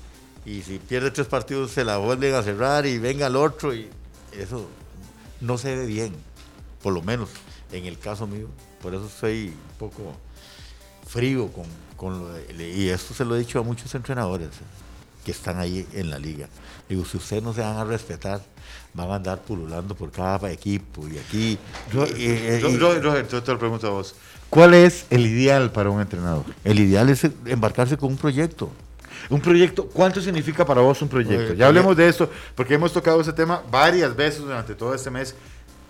si pierde tres partidos se la vuelven a cerrar y venga el otro. y Eso no se ve bien, por lo menos en el caso mío. Por eso soy un poco frío con, con lo de- y esto se lo he dicho a muchos entrenadores eh, que están ahí en la liga. Digo, si ustedes no se van a respetar, van a andar pululando por cada equipo y aquí. Ro- y- y- Ro- y- Ro- Roger, yo te lo pregunto a vos. ¿Cuál es el ideal para un entrenador? el ideal es embarcarse con un proyecto. Un proyecto, ¿cuánto significa para vos un proyecto? Oye, Ya hablemos de esto, porque hemos tocado ese tema varias veces durante todo este mes.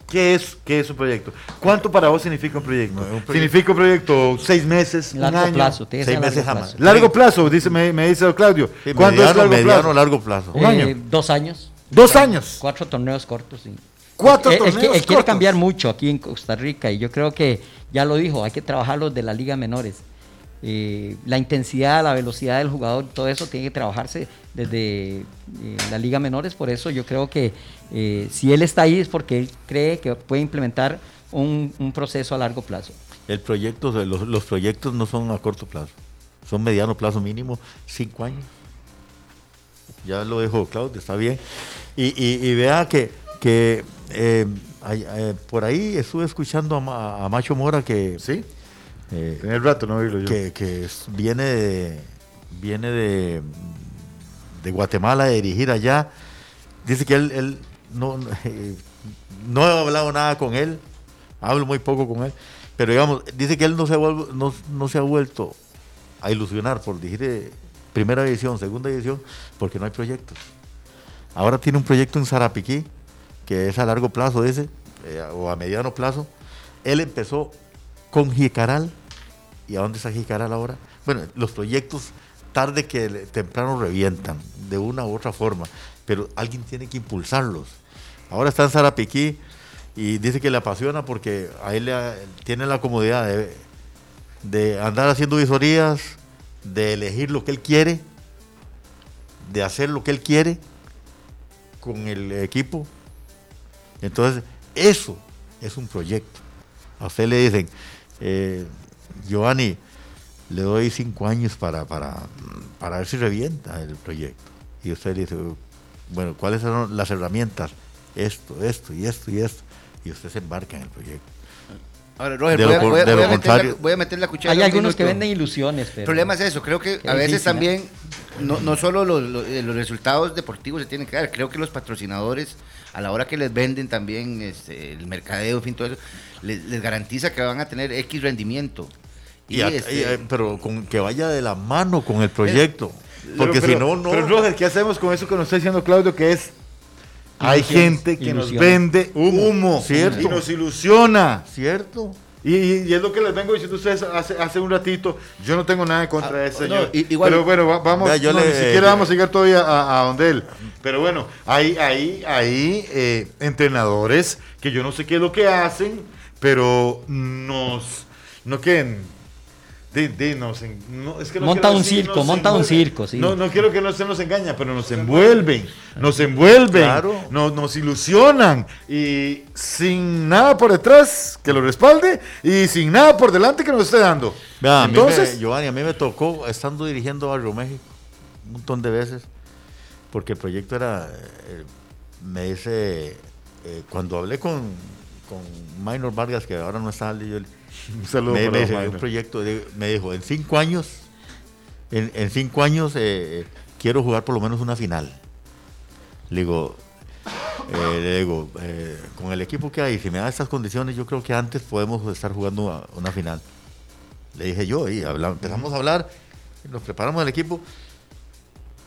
¿Qué es, qué es un proyecto? ¿Cuánto para vos significa un proyecto? No, un proyecto- ¿Significa un proyecto seis meses, un Largo año? plazo, seis largo meses plazo. jamás. Largo plazo, dice, me, me dice Claudio. Sí, ¿Cuándo mediano, es largo mediano, plazo? largo plazo. Un año. Eh, dos años. Dos años. Cuatro torneos cortos, sí. Cuatro él, torneos él quiere cortos. cambiar mucho aquí en Costa Rica y yo creo que ya lo dijo, hay que trabajar los de la liga menores. Eh, la intensidad, la velocidad del jugador, todo eso tiene que trabajarse desde eh, la liga menores. Por eso yo creo que eh, si él está ahí es porque él cree que puede implementar un, un proceso a largo plazo. El proyecto, los, los proyectos no son a corto plazo, son mediano plazo mínimo, cinco años. Ya lo dijo Claudio, está bien. Y, y- y vea que, que eh, eh, por ahí estuve escuchando a, a Macho Mora que, Sí, eh, el rato no oírlo yo. que, que es- viene de, viene de, de Guatemala a dirigir allá. Dice que él, él no, eh, [laughs] no he hablado nada con él, hablo muy poco con él, pero digamos, dice que él no se, ha vuelvo- no, no se ha vuelto a ilusionar por dirigir eh, primera división, segunda división, porque no hay proyectos. Ahora tiene un proyecto en Zarapiquí, que es a largo plazo ese, eh, o a mediano plazo. Él empezó con Jicaral, ¿y a dónde está Jicaral ahora? Bueno, los proyectos tarde que temprano revientan, de una u otra forma, pero alguien tiene que impulsarlos. Ahora está en Zarapiquí y dice que le apasiona porque a él le tiene la comodidad de, de andar haciendo visorías, de elegir lo que él quiere, de hacer lo que él quiere con el equipo. Entonces, eso es un proyecto. A usted le dicen, eh, Giovanni, le doy cinco años para, para, para ver si revienta el proyecto. Y usted le dice, bueno, ¿cuáles son las herramientas? Esto, esto y esto y esto. Y usted se embarca en el proyecto. Ahora, Roger, De voy, lo a, voy a- voy meter la, contrario- voy a meter la cuchara. Hay un algunos que venden ilusiones, pero... El problema es eso, creo que a veces difícil, también no, no solo los, los- los resultados deportivos se tienen que dar, creo que los patrocinadores a la hora que les venden también este, el mercadeo, en fin, todo eso, les, les garantiza que van a tener X rendimiento. Y a- este, y, eh, pero con que vaya de la mano con el proyecto. Porque Pero- si no, no. Pero Roger, ¿qué hacemos con eso que nos está diciendo Claudio? Que es. Hay gente que nos vende humo, Cierto. y nos ilusiona. ¿Cierto? Y, es lo que les vengo diciendo a ustedes hace, hace un ratito. Yo no tengo nada en contra Ah, de ese no, señor. igual- pero bueno, va- vamos. Vea, yo no, le- ni siquiera vamos a llegar todavía a, a donde él. Pero bueno, hay, hay, hay eh, entrenadores que yo no sé qué es lo que hacen, pero nos. No que. No, es que no Monta un decir, circo, nos monta un circo, sí. No, no quiero que no se nos engaña, pero nos envuelven, nos envuelven, Claro. nos, nos ilusionan y sin nada por detrás que lo respalde y sin nada por delante que nos esté dando. Vea, a mí me- Entonces, Giovanni, a mí me tocó estando dirigiendo Barrio México un montón de veces, porque el proyecto era, eh, me dice, eh, cuando hablé con, con Minor Vargas, que ahora no está, yo le- [laughs] un saludo me, para me un proyecto, de- me dijo, en cinco años, en, en cinco años eh, quiero jugar por lo menos una final. Le digo, eh, le digo, eh, con el equipo que hay, si me da estas condiciones, yo creo que antes podemos estar jugando una, una final. Le dije yo, y empezamos a hablar, nos preparamos el equipo.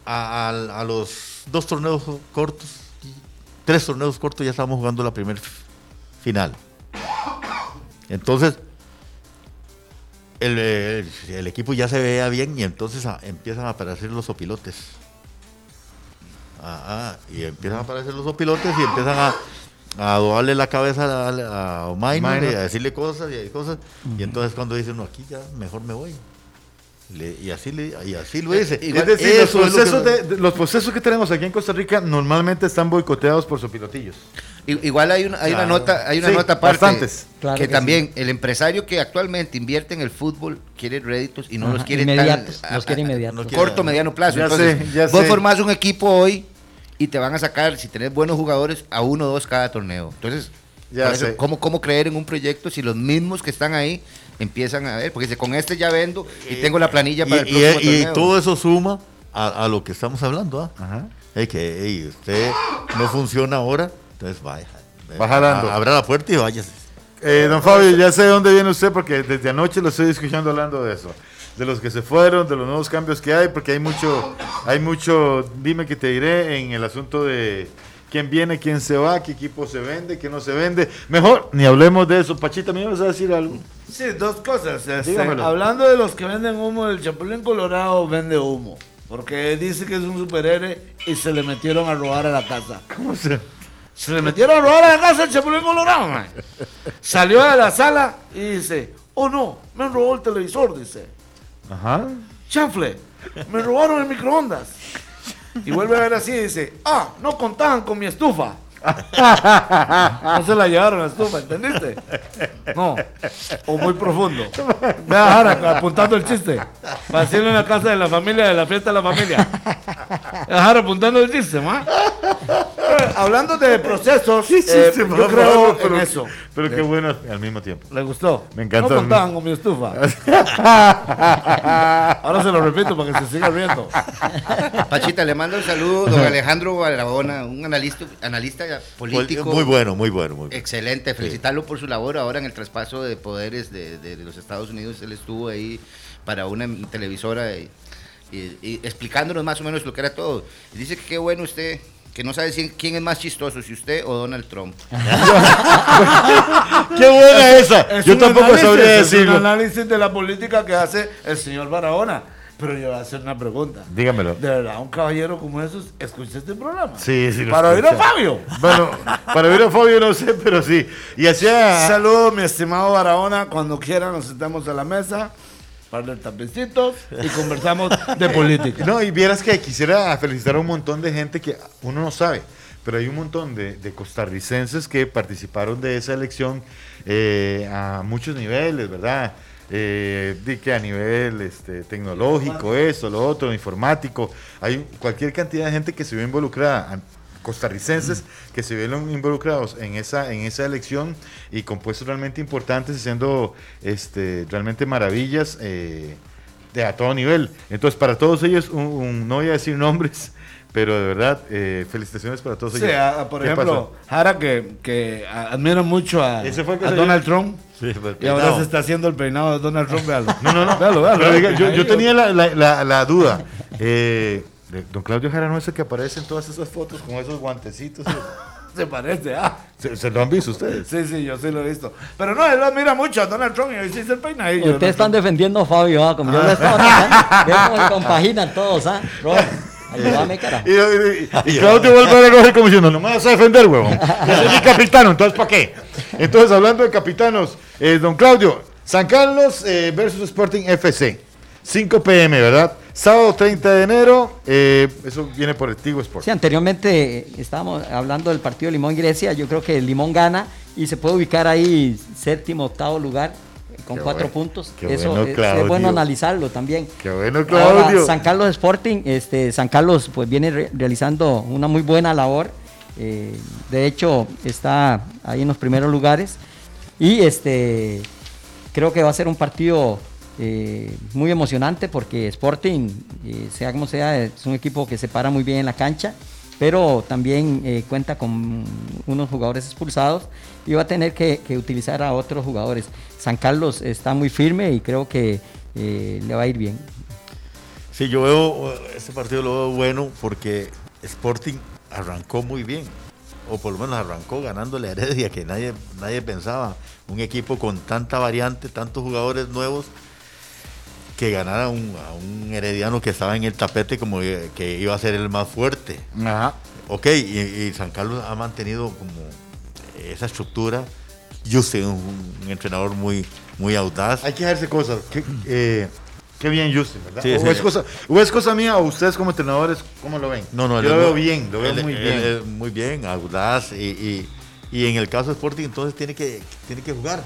A, a- a los dos torneos cortos, tres torneos cortos, ya estábamos jugando la primera final. Entonces, el, el- el equipo ya se veía bien y entonces a- empiezan a aparecer los opilotes. Y empiezan a aparecer los opilotes y empiezan a, a adobarle la cabeza a, a, Minor. y a decirle cosas y a cosas. Y entonces cuando dice, no, aquí ya mejor me voy. Le- y, así le, y así lo dice. es decir, los Eso es lo que- procesos, de, de- los procesos que tenemos aquí en Costa Rica normalmente están boicoteados por sopilotillos. Igual hay una, hay una nota, hay una Sí, nota aparte bastantes. Claro que, que también el empresario que actualmente invierte en el fútbol quiere réditos y no Ajá, los quiere inmediatos, tan, los quiere inmediatos. no quiere- corto mediano plazo. Ya Entonces, sé, ya vos sé. formás un equipo hoy y te van a sacar, si tenés buenos jugadores, a uno o dos cada torneo. Entonces, Ya por eso, sé. ¿cómo, ¿cómo creer en un proyecto si los mismos que están ahí empiezan a ver? Porque si con este ya vendo y tengo la planilla para el y, próximo y- y todo eso suma a, a lo que estamos hablando. ¿ah? Ajá. Es que ey, usted no funciona ahora, entonces vaya. Va jalando. A- Abra la puerta y váyase. Eh, don Fabio, ya sé de dónde viene usted porque desde anoche lo estoy escuchando hablando de eso. de los que se fueron, de los nuevos cambios que hay, porque hay mucho, hay mucho, dime que te diré, en el asunto de quién viene, quién se va, qué equipo se vende, qué no se vende. Mejor, ni hablemos de eso. Pachita, ¿me ibas a decir algo? Sí, dos cosas. este, Dígamelo. hablando de los que venden humo, el Chapulín Colorado vende humo. Porque dice que es un superhéroe y se le metieron a robar a la casa. ¿Cómo se? Se le metieron a robar a la casa el Chapulín Colorado, man. Salió de la sala y dice, oh no, me han robado el televisor, dice. Ajá. Chanfle, me robaron el microondas. Y vuelve a ver así y dice, ah, no contaban con mi estufa. No se la llevaron la estufa, ¿entendiste? No. O muy profundo. Vea Jara apuntando el chiste. Para hacerlo en la casa de la familia, de la fiesta de la familia. Vea Jara apuntando el chiste, ¿ma? Eh, Hablando de procesos, eh, chiste, yo por creo favor, en pero- eso. Pero qué bueno al mismo tiempo. ¿Le gustó? Me encantó. No contaban con mi estufa. [laughs] Ahora se lo repito para que se siga riendo. Pachita, le mando un saludo, don Alejandro Barahona, un analista, analista político. Muy bueno, muy bueno, muy bueno. Excelente, felicitarlo por su labor ahora en el traspaso de poderes de, de los Estados Unidos. Él estuvo ahí para una televisora y, y- y explicándonos más o menos lo que era todo. Y dice que qué bueno usted, que no sabe si- quién es más chistoso, si usted o Donald Trump. [laughs] ¡Qué buena esa! Es Yo tampoco análisis, sabría es un decirlo. análisis de la política que hace el señor Barahona. Pero yo voy a hacer una pregunta. Dígamelo. De verdad, un caballero como esos, ¿escucha este programa? Sí, sí. lo Para oír a. Fabio. Bueno, para oír a Fabio no sé, pero sí. Y hacía... Saludos, mi estimado Barahona. Cuando quiera nos sentamos a la mesa, par de tapecitos y conversamos de [laughs] política. No, y vieras que quisiera felicitar a un montón de gente que uno no sabe, pero hay un montón de, de costarricenses que participaron de esa elección eh, a muchos niveles, ¿verdad? Eh, que a nivel este, tecnológico, eso, lo otro, informático, hay cualquier cantidad de gente que se vio involucrada, costarricenses que se vieron involucrados en esa, en esa elección y con puestos realmente importantes, haciendo este, realmente maravillas. eh, de a todo nivel. Entonces, para todos ellos, un- un- no voy a decir nombres, [laughs] pero de verdad, eh, felicitaciones para todos Sí, ellos. a- por ¿Qué ejemplo, Jara, que, que admira mucho a, a Donald Trump. Sí, Y ahora se está haciendo el peinado de Donald Trump, véalo. No, no, no. Véalo, véalo. Pero yo, yo tenía la, la- la- la duda. Eh, de- don Claudio Jara no es el que aparece en todas esas fotos con esos guantecitos. [laughs] Se parece, ah. ¿Se, se lo han visto ustedes? Sí, sí, yo sí lo he visto. Pero no, él admira mucho a Donald Trump y hoy sí se peina ahí. Ustedes están defendiendo a Fabio, ¿ah? como yo lo estaba cómo se compaginan todos, ¿ah? Robert, ayúdame, cara. Y, y- y Claudio vuelve a recoger como diciendo, no me vas a defender, huevón. Yo soy mi capitano, entonces ¿para qué? Entonces, hablando de capitanos, eh, don Claudio, San Carlos eh, versus Sporting FC. 5 pm, ¿verdad? Sábado 30 de enero, eh, eso viene por el Tigo Sport. Sí, anteriormente estábamos hablando del partido Limón-Grecia. Yo creo que el Limón gana y se puede ubicar ahí séptimo, octavo lugar eh, con Qué cuatro bueno, puntos. qué Eso bueno, es- es, bueno analizarlo también. Qué bueno, Ahora, Claudio. San Carlos Sporting, este, San Carlos pues viene re- realizando una muy buena labor. eh, de hecho, está ahí en los primeros lugares. Y este creo que va a ser un partido eh, muy emocionante porque Sporting, eh, sea como sea, es un equipo que se para muy bien en la cancha, pero también eh, cuenta con unos jugadores expulsados y va a tener que, utilizar a otros jugadores. San Carlos está muy firme y creo que le va a ir bien. Sí, yo veo este partido lo veo bueno porque Sporting arrancó muy bien. O por lo menos arrancó ganándole a Heredia, que nadie, nadie pensaba. Un equipo con tanta variante, tantos jugadores nuevos, que ganara a un, a un Herediano que estaba en el tapete como que iba a ser el más fuerte. Ajá. Ok, y, y San Carlos ha mantenido como esa estructura. Yo soy un, un entrenador muy, muy audaz. Hay que dejarse cosas. Qué, eh, qué bien, Justin, ¿verdad? Sí, o, sí. es cosa, o es cosa mía o ustedes como entrenadores, ¿cómo lo ven? No, no, Yo lo veo bien, lo veo él- muy él bien. muy bien, audaz. Y, y- y en el caso de Sporting, entonces tiene que, tiene que jugar.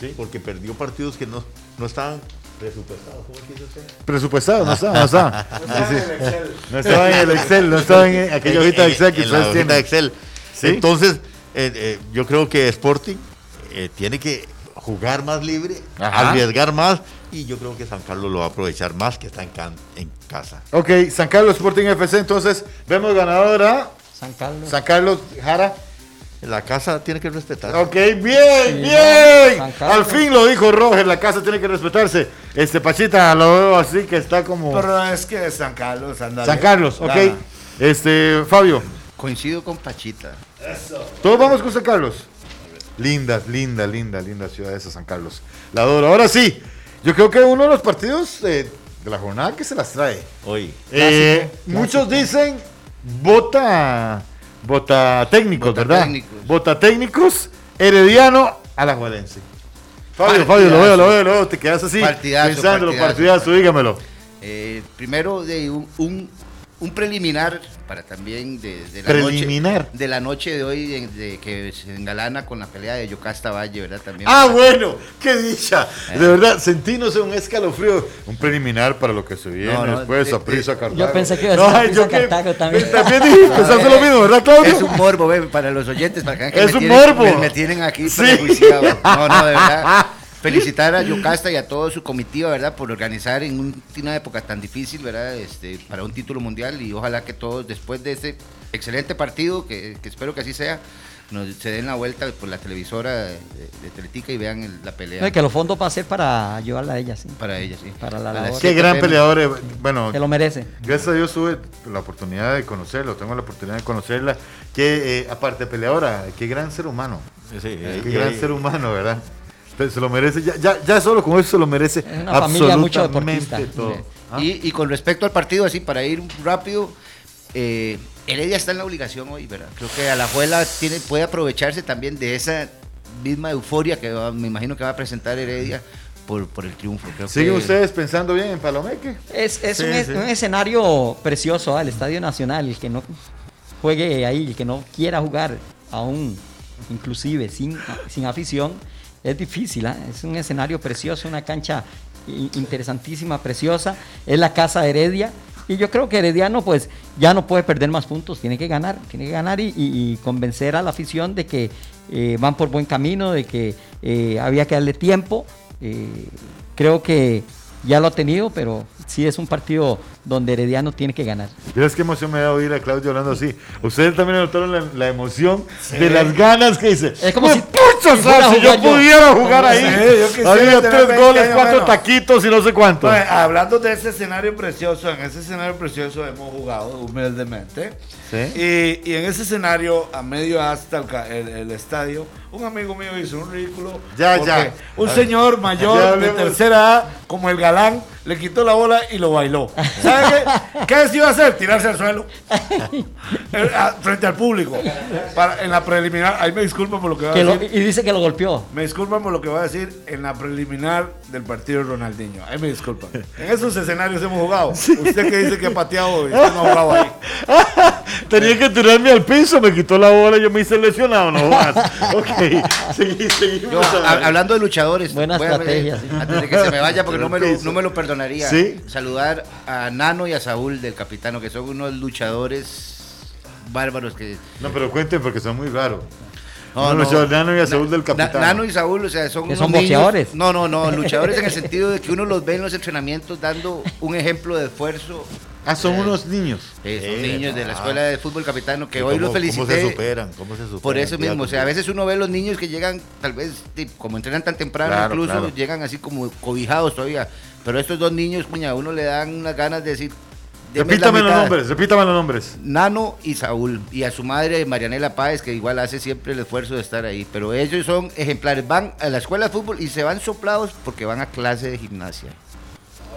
¿sí? Porque perdió partidos que no, no estaban presupuestados. ¿Cómo quiso usted? Presupuestado, no [laughs] estaba, no estaba. No estaba en el Excel, no estaba en aquella hojita de Excel que en la ustedes tienen. Excel. Sí. Entonces, eh, eh, yo creo que Sporting eh, tiene que jugar más libre, Ajá. arriesgar más. Y yo creo que San Carlos lo va a aprovechar más que está en, can- en casa. Ok, San Carlos Sporting FC, entonces vemos ganadora San Carlos. San Carlos Jara. La casa tiene que respetar. Ok, bien, bien. Al fin lo dijo Roger, la casa tiene que respetarse. Este Pachita lo veo así que está como Pero es que San Carlos anda San. Carlos, ok. Gana. Este, Fabio, Coincido con Pachita. todos vamos con San Carlos. Linda, linda, linda, linda ciudad esa San Carlos. La adoro. Ahora sí, yo creo que uno de los partidos eh, de la jornada que se las trae. Hoy. Eh, muchos dicen vota, vota técnicos, Vota ¿verdad? técnicos. Vota técnicos, Herediano a la Juelense. Fabio, Partidazo. Fabio, lo veo, lo veo, lo veo, te quedas así Partidazo, pensando, partidazo. partidazo, dígamelo. Eh, primero de un, un, un preliminar para también de, de la Preliminar. noche de la noche de hoy de, de que se engalana con la pelea de Yocasta Valle, ¿verdad? También Ah, para- bueno, qué dicha. De verdad, sentí, no sé, un escalofrío. Un preliminar para lo que se viene No, no, después, de- a prisa Cartago. Yo pensé que iba a yo qué- Cartago también. También dijiste, pensaste [laughs] lo mismo, ¿verdad, Claudio? Es un morbo, ve, para los oyentes, para que vean que Es me un tienen- morbo. Me, me tienen aquí Sí. prejuiciado. No, no, de verdad. [laughs] Felicitar a Yocasta y a todo su comitiva, ¿verdad? Por organizar en un- una época tan difícil, ¿verdad? Este, para un título mundial y ojalá que todos, después de este excelente partido, que, que espero que así sea, nos se den la vuelta por la televisora de, de Teletica y vean el- la pelea. No, que los fondos va a ser para ayudarla a ella, sí. Para ella, sí. Para la labor. Qué 7 gran peleador. eh, Bueno, Se lo merece. gracias a Dios tuve la oportunidad de conocerlo, tengo la oportunidad de conocerla. Que eh, aparte de peleadora, qué gran ser humano. Sí, Qué y- gran y- ser humano, ¿verdad? Se lo merece, ya, ya, ya solo con eso se lo merece. Es una familia mucho absolutamente deportista. todo. ¿Ah? Y, y con respecto al partido, así para ir rápido, eh, Heredia está en la obligación hoy, ¿verdad? Creo que Alajuela tiene, puede aprovecharse también de esa misma euforia que va- me imagino que va a presentar Heredia por, por el triunfo. Creo ¿Siguen que- ustedes pensando bien en Palomeque? Es, es Sí, un, es- sí. un escenario precioso, ah, el Estadio Nacional. El que no juegue ahí, el que no quiera jugar aún, inclusive sin, sin afición, es difícil. ah, Es un escenario precioso, una cancha interesantísima, preciosa. Es la casa de Heredia. Y yo creo que Herediano pues ya no puede perder más puntos, tiene que ganar, tiene que ganar y convencer a la afición de que eh, van por buen camino, de que eh, había que darle tiempo. Eh, creo que ya lo ha tenido, pero sí es un partido donde Herediano tiene que ganar. ¿Ves qué emoción me da oír a Claudio hablando así? Ustedes también notaron la, la emoción de las ganas que dice. Es como "Me si- si yo jugar yo". pudiera jugar ahí. Sí, yo quisiera Había tres 20 goles, cuatro menos. taquitos y no sé cuánto. Bueno, hablando de ese escenario precioso, en ese escenario precioso hemos jugado humildemente. Sí. Y, y en ese escenario, a medio hasta el, el- el estadio, un amigo mío hizo un ridículo. Ya, ya. Un señor ya mayor de tercera A, como el galán, le quitó la bola y lo bailó. [laughs] ¿Sabe qué? ¿Qué se iba a hacer? Tirarse al suelo. [laughs] Eh, ah, Frente al público. Para, en la preliminar, ahí me disculpan por lo que va a lo- decir. y dice que lo golpeó. Me disculpan por lo que voy a decir en la preliminar del partido de Ronaldinho. Ahí me disculpan. En esos escenarios hemos jugado. Usted que dice que ha pateado y usted no ha jugado ahí. [laughs] Tenía que tirarme al piso, me quitó la bola y yo me hice lesionado, no jodas. [laughs] ok, seguí, seguimos. Yo, ha- hablando de luchadores, Buena voy a- estrategia, sí. antes de que se me vaya, porque no me lo, no me lo perdonaría. Sí. Saludar a Nano y a Saúl del Capitano, que son unos luchadores bárbaros que No, pero cuenten porque son muy raros. No, No, no. no, Nano y a Saúl del Capitán. Na- Nano y Saúl, o sea, son son boxeadores. No, no, no, [laughs] luchadores en el sentido de que uno los ve en los entrenamientos dando un ejemplo de esfuerzo. Ah, son unos niños. Eh, son Eh, niños de la ah. escuela de fútbol capitano que ¿Y hoy cómo- los felicité. ¿Cómo se superan? ¿Cómo se superan? Por eso mismo, o sea, a veces uno ve los niños que llegan, tal vez, como entrenan tan temprano, Claro, incluso claro. llegan así como cobijados todavía. Pero estos dos niños, cuña, a uno le dan unas ganas de decir. "Deme la Repítame los mitad". nombres, repítame los nombres. Nano y Saúl. Y a su madre, Marianela Páez, que igual hace siempre el esfuerzo de estar ahí. Pero ellos son ejemplares. Van a la escuela de fútbol y se van soplados porque van a clase de gimnasia.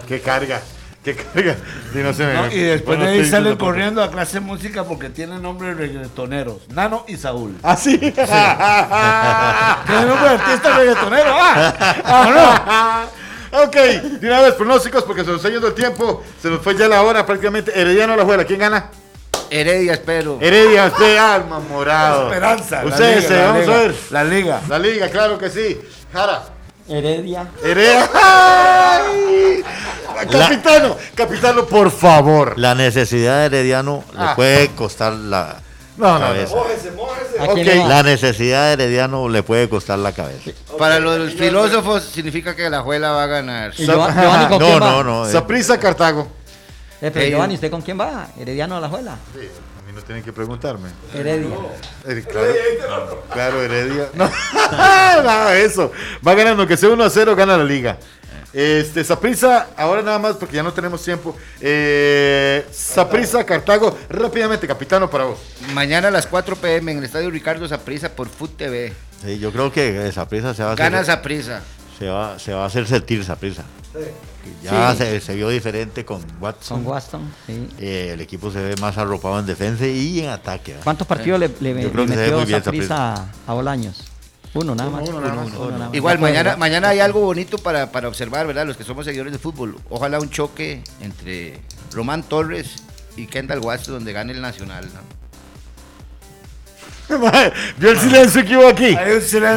Qué carga, qué carga. Y, no se me- ¿no? Y después bueno, de ahí salen corriendo a clase de música porque tienen nombre de reggaetoneros. Nano y Saúl. ¿Ah, sí? [laughs] Tienen nombre de artista reggaetonero. ¡Ah! [laughs] ok, de una vez pronósticos porque se nos está yendo el tiempo. Se nos fue ya la hora prácticamente. Herediano la juega. ¿Quién gana? Heredia, espero. Heredia, usted, alma morado. Esperanza. la Ustedes, liga, eh, la vamos liga, a ver. La liga. La liga, claro que sí. Jara. Heredia. Heredia. ¡Ay! Capitano, capitano, por favor. La necesidad de Herediano Ah. le puede costar la No, no, cabeza. ¿A quién Ok. le va? La necesidad de Herediano le puede costar la cabeza. Para los filósofos significa que la juela va a ganar. ¿Y Giova- Giovanni con No, quién va? no, no. eh. Saprisa, Cartago. Eh, pero Giovanni, ¿usted con quién va? Herediano a la juela. mí no tienen que preguntarme. Heredia. Eh, Claro, claro, Heredia. No, [laughs] nada de eso. Va ganando, que sea 1 a 0, gana la liga. Este, Saprisa, ahora nada más porque ya no tenemos tiempo. Eh, Saprisa, Cartago, rápidamente, capitano, para vos. Mañana a las 4 pm en el estadio Ricardo Saprisa por Food TV. Sí, yo creo que esa prisa se va a hacer, Gana Saprisa. se va, se va a hacer sentir esa prisa. Ya se, se vio diferente con Watson. Con Waston. sí. Eh, el equipo se ve más arropado en defensa y en ataque. ¿Cuántos partidos le, le, Yo creo le que se ve metió muy bien Saprissa a, a Bolaños? Uno nada más. uno nada más. Uno nada más. Igual, mañana, mañana hay algo bonito para, para observar, ¿verdad? Los que somos seguidores de fútbol. Ojalá un choque entre Román Torres y Kendall Watson donde gane el Nacional. ¿no? [laughs] Vio el silencio que hubo aquí.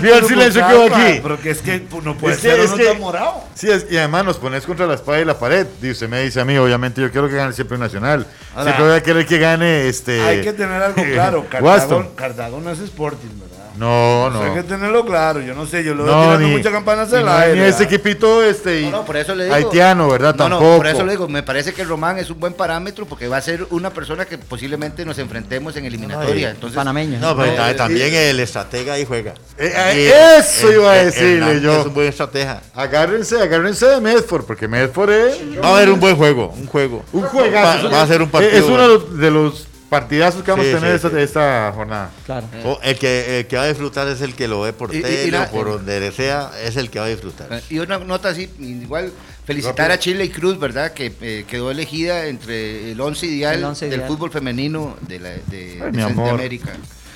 Vio el silencio que hubo aquí. Pero que es que pues, no puede Es que- ser es uno que- tan morado. Sí, es- y además nos pones contra la espada y la pared. Y usted me dice a mí, obviamente, yo quiero que gane siempre un nacional. Ahora, siempre voy a querer que gane este. Hay que tener algo claro. [laughs] Cartago. Cartago no es Sporting, ¿verdad? No, Eso Hay que no. tenerlo claro. Yo no sé, yo lo veo No, tirando ni, muchas campanas ni- al ni aire. ese ¿verdad? equipito este, y No, no, por eso le digo. haitiano, ¿verdad? No, no, Tampoco. por eso le digo, me parece que Román es un buen parámetro porque va a ser una persona que posiblemente nos enfrentemos en eliminatoria. No, Entonces, Panameño. No, pero No, eh, también el estratega ahí juega. Eh, eh, eso iba a decirle yo. Es un buen estratega. Agárrense, agárrense de Medford, porque Medford es Va a haber un buen juego, un juego. un juegazo. Va, va a ser un Eh, partido. Es uno de los, de los partidazos que vamos Sí, a tener sí, esta, sí. esta jornada. Claro. O el, que, el que va a disfrutar es el que lo ve por Y- y- y tele la- o por donde sea, es el que va a disfrutar. Y una nota así, igual felicitar Rápido. a Chile y Cruz, ¿verdad? Que eh, quedó elegida entre el 11 ideal El once del ideal. fútbol femenino de, la, de, Ay, de mi amor. Centroamérica.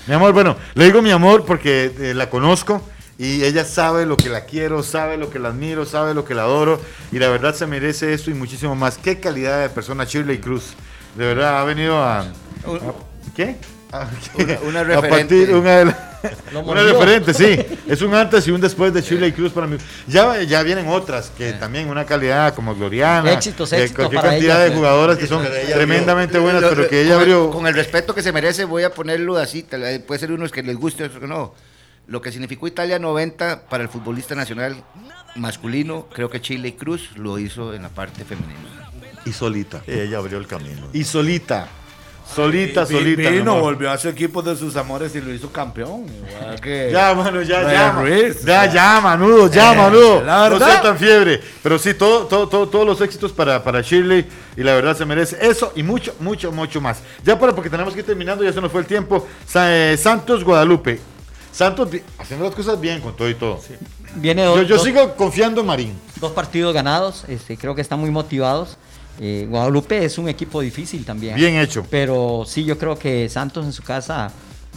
Mi amor, bueno, le digo mi amor porque eh, la conozco y ella sabe lo que la quiero, sabe lo que la admiro, sabe lo que la adoro y la verdad se merece esto y muchísimo más. Qué calidad de persona Shirley Cruz. De verdad ha venido a... a- ¿Qué? A- [laughs] Una- una a referente. partir- una, de la- [laughs] Lo una referente, sí. [laughs] Es un antes y un después de Shirley Cruz para mí. Ya, ya vienen otras que también una calidad como Gloriana. Éxitos, eh, éxitos cualquier para cantidad ella, de jugadoras que son tremendamente buenas, Lo- pero que ella con el- abrió... Con el respeto que se merece, voy a ponerlo así. tal Puede ser unos que les guste, otros que no. Lo que significó Italia 90 para el futbolista nacional masculino, creo que Chile y Cruz lo hizo en la parte femenina. Y solita. Ella abrió el camino. Y solita. Solita, Vi- solita. Vino, amor. volvió a su equipo de sus amores y lo hizo campeón. Igual que- [laughs] Ya, mano, ya, ya. Ruiz, ya, o sea. ya, manudo, ya, Eh, manudo. la no verdad. sea tan fiebre. Pero sí, todo, todo, todo- todos los éxitos para, para Shirley. Y la verdad se merece eso y mucho, mucho, mucho más. Ya para, porque tenemos que ir terminando, ya se nos fue el tiempo. Sa- eh, Santos, Guadalupe. Santos haciendo las cosas bien con todo y todo. Viene Yo, dos, yo dos- sigo confiando en Marín. dos partidos ganados. Este, creo que están muy motivados. Eh, Guadalupe es un equipo difícil también. Bien hecho. Pero sí, yo creo que Santos en su casa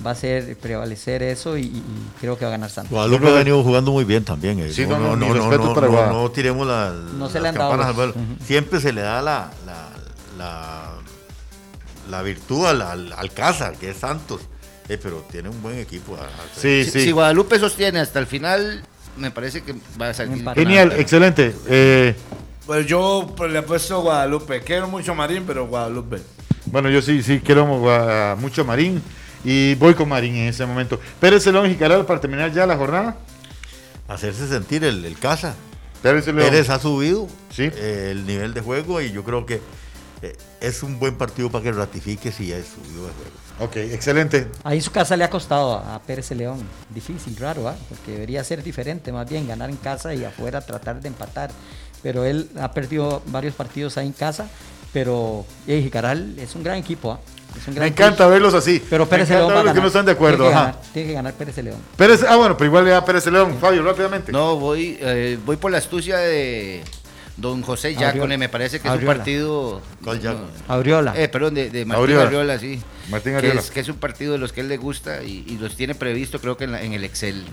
va a hacer prevalecer eso y, y creo que va a ganar Santos. Guadalupe ha venido jugando muy bien también. eh. Sí, no, no, mi respeto para no, Guada. no tiremos la- No se le han dado al. Siempre se le da la, la, la, la virtud al, al, al Cázar, que es Santos. Eh, pero tiene un buen equipo. Sí, Si, sí. si Guadalupe sostiene hasta el final, me parece que va a salir. Genial, excelente. Eh, Pues yo pues, le he puesto Guadalupe. Quiero mucho Marín, pero Guadalupe. Bueno, yo sí, sí quiero uh, mucho a Marín y voy con Marín en ese momento. Pérez León y Jicaral para terminar ya la jornada. Hacerse sentir el, el Cázar. Pérez León. Pérez ha subido Sí. eh, el nivel de juego y yo creo que eh, es un buen partido para que ratifique si ya es subido de juego. Ok, excelente. Ahí su casa le ha costado a a Pérez León. Difícil, raro, ¿ah? porque debería ser diferente, más bien ganar en casa y afuera tratar de empatar. Pero él ha perdido varios partidos ahí en casa. Pero eh, Jicaral es un gran equipo. ¿ah? Es un gran Me encanta verlos así. Pero Pérez Me León encanta que no están de acuerdo. Tiene que, ganar, tiene que ganar Pérez León. Pérez, ah, bueno, pero igual le da Pérez León. Fabio, rápidamente. No, voy, eh, voy por la astucia de don José. Yacone. Me parece que es un partido. ¿Cuál Yacone? Aureola. Eh, perdón, de, de Martín Auriola. Arriola, sí. Martín que Arriola. es, que es un partido de los que él le gusta y, y los tiene previsto, creo que en, la- en el Excel.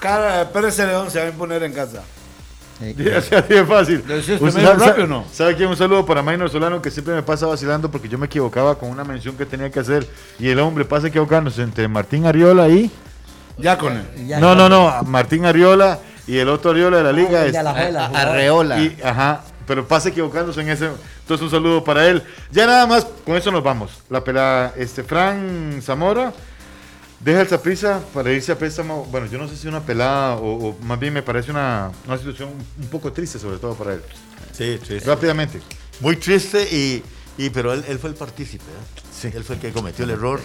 Cara, Pérez León se va a imponer en casa. Eh, Sí, [laughs] así así de fácil. ¿Lo decís Usted sabe- rápido o no? ¿Sabe quién? Un saludo para Maynor Solano que siempre me pasa vacilando porque yo me equivocaba con una mención que tenía que hacer y el hombre pasa equivocándose entre Martín Ariola y... Ya con él. ya- no, no, no, Martín Ariola y el otro Ariola de la liga el es... de Alajuela, A- jugador. Arreola. Y, ajá, pero pasa equivocándose en ese. Entonces, un saludo para él. Ya nada más, con eso nos vamos. La pelada, este, Fran Zamora, deja el Saprisa para irse a préstamo. Bueno, yo no sé si una pelada o, o más bien me parece una, una situación un poco triste, sobre todo para él. Sí, sí. Rápidamente. Muy triste y, Y pero él, él fue el partícipe, ¿eh? Sí. Él fue el que cometió el error.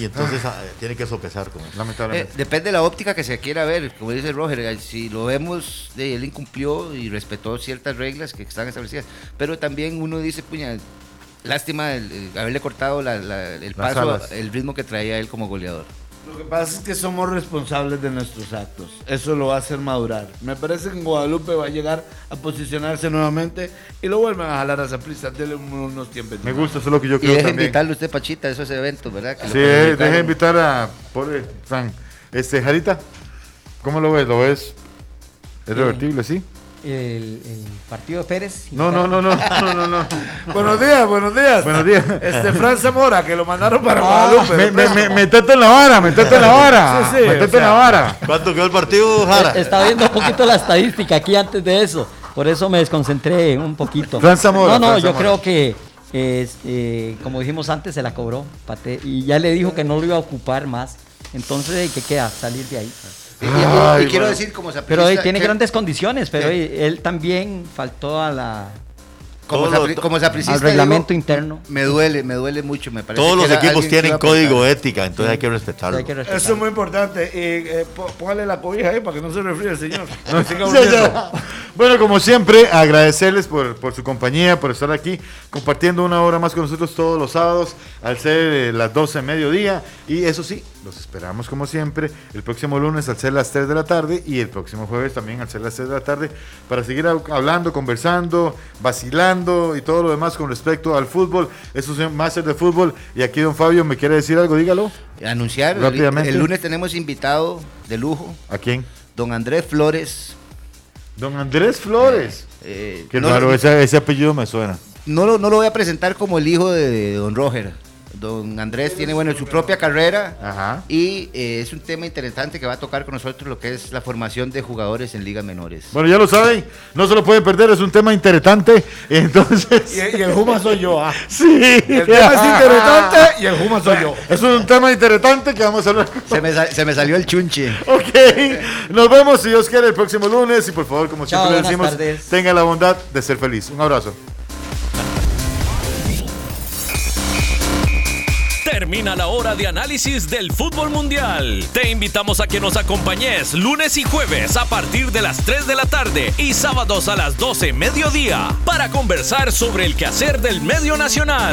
Y entonces ah, tiene que sopesar con eso. Eh, Lamentablemente. depende de la óptica que se quiera ver, como dice Roger, eh, si lo vemos, de, él incumplió y respetó ciertas reglas que están establecidas, pero también uno dice, puña, lástima el- el haberle cortado la- la- el Las paso, alas. el ritmo que traía él como goleador. Lo que pasa es que somos responsables de nuestros actos. Eso lo va a hacer madurar. Me parece que en Guadalupe va a llegar a posicionarse nuevamente y lo vuelven a jalar a esa prisa. Denle un- unos tiempos. Me gusta, eso es lo que yo Y creo deje también. invitarle usted, Pachita, a esos eventos, ¿verdad? Que Sí, invitar. deje invitar a pobre Frank. Este, Jarita, ¿cómo lo ves? ¿Lo ves? ¿Es revertible, sí? El, el partido de Pérez. No, no, no, no, no, no, no. [laughs] Buenos días, buenos días. Buenos días. Este Fran Zamora, que lo mandaron para Ah, Guadalupe. me, me, me- metete en la vara, metete en la vara. Sí, sí, metete o sea, en la vara. ¿Cuánto quedó el partido, Jara? Eh, Estaba viendo un poquito la estadística aquí antes de eso. Por eso me desconcentré un poquito. Fran Zamora, No, no, Fran yo Zamora. creo que, es, eh, como dijimos antes, se la cobró. Pate, y ya le dijo que no lo iba a ocupar más. Entonces, ¿qué queda? Salir de ahí. Y, quiero decir, como Pero eh, sapricista, tiene que- grandes condiciones, pero Sí. él también faltó a la, como, Todo como al reglamento digo, interno. me duele, me duele mucho, me parece. Todos que los equipos tienen código ética, entonces hay que respetarlo. Hay que respetar. Eso es muy importante. Y eh, pó- póngale la cobija ahí para que no se refríe el señor. [laughs] Ya. Bueno, como siempre, agradecerles por, por su compañía, por estar aquí compartiendo una hora más con nosotros todos los sábados al ser eh, las 12 de mediodía. Y eso sí, los esperamos como siempre el próximo lunes al ser las 3 de la tarde y el próximo jueves también al ser las 3 de la tarde para seguir hab- hablando, conversando, vacilando y todo lo demás con respecto al fútbol. Eso es un máster de fútbol. Y aquí don Fabio me quiere decir algo, dígalo. Anunciar, el- Rápidamente. el lunes tenemos invitado de lujo, ¿A quién? don Andrés Flores. Don Andrés Flores. eh, Qué no, raro, ese, ese apellido me suena. no lo, no lo voy a presentar como el hijo de don Roger. Don Andrés tiene bueno su propia carrera Ajá. y eh, es un tema interesante que va a tocar con nosotros lo que es la formación de jugadores en ligas menores. Bueno, ya lo saben, no se lo pueden perder, es un tema interesante. [laughs] Entonces, Y, y el Juma soy yo. ah. [laughs] sí. El tema es interesante y el Juma soy yo. Es un tema interesante que vamos a hablar. Se me, se me salió el chunche. Ok, nos vemos si Dios quiere el próximo lunes y por favor, como Chao, siempre le buenas decimos, tardes. tengan la bondad de ser feliz. Un abrazo. Termina la hora de análisis del fútbol mundial. Te invitamos a que nos acompañes lunes y jueves a partir de las 3 de la tarde y sábados a las 12 mediodía para conversar sobre el quehacer del medio nacional.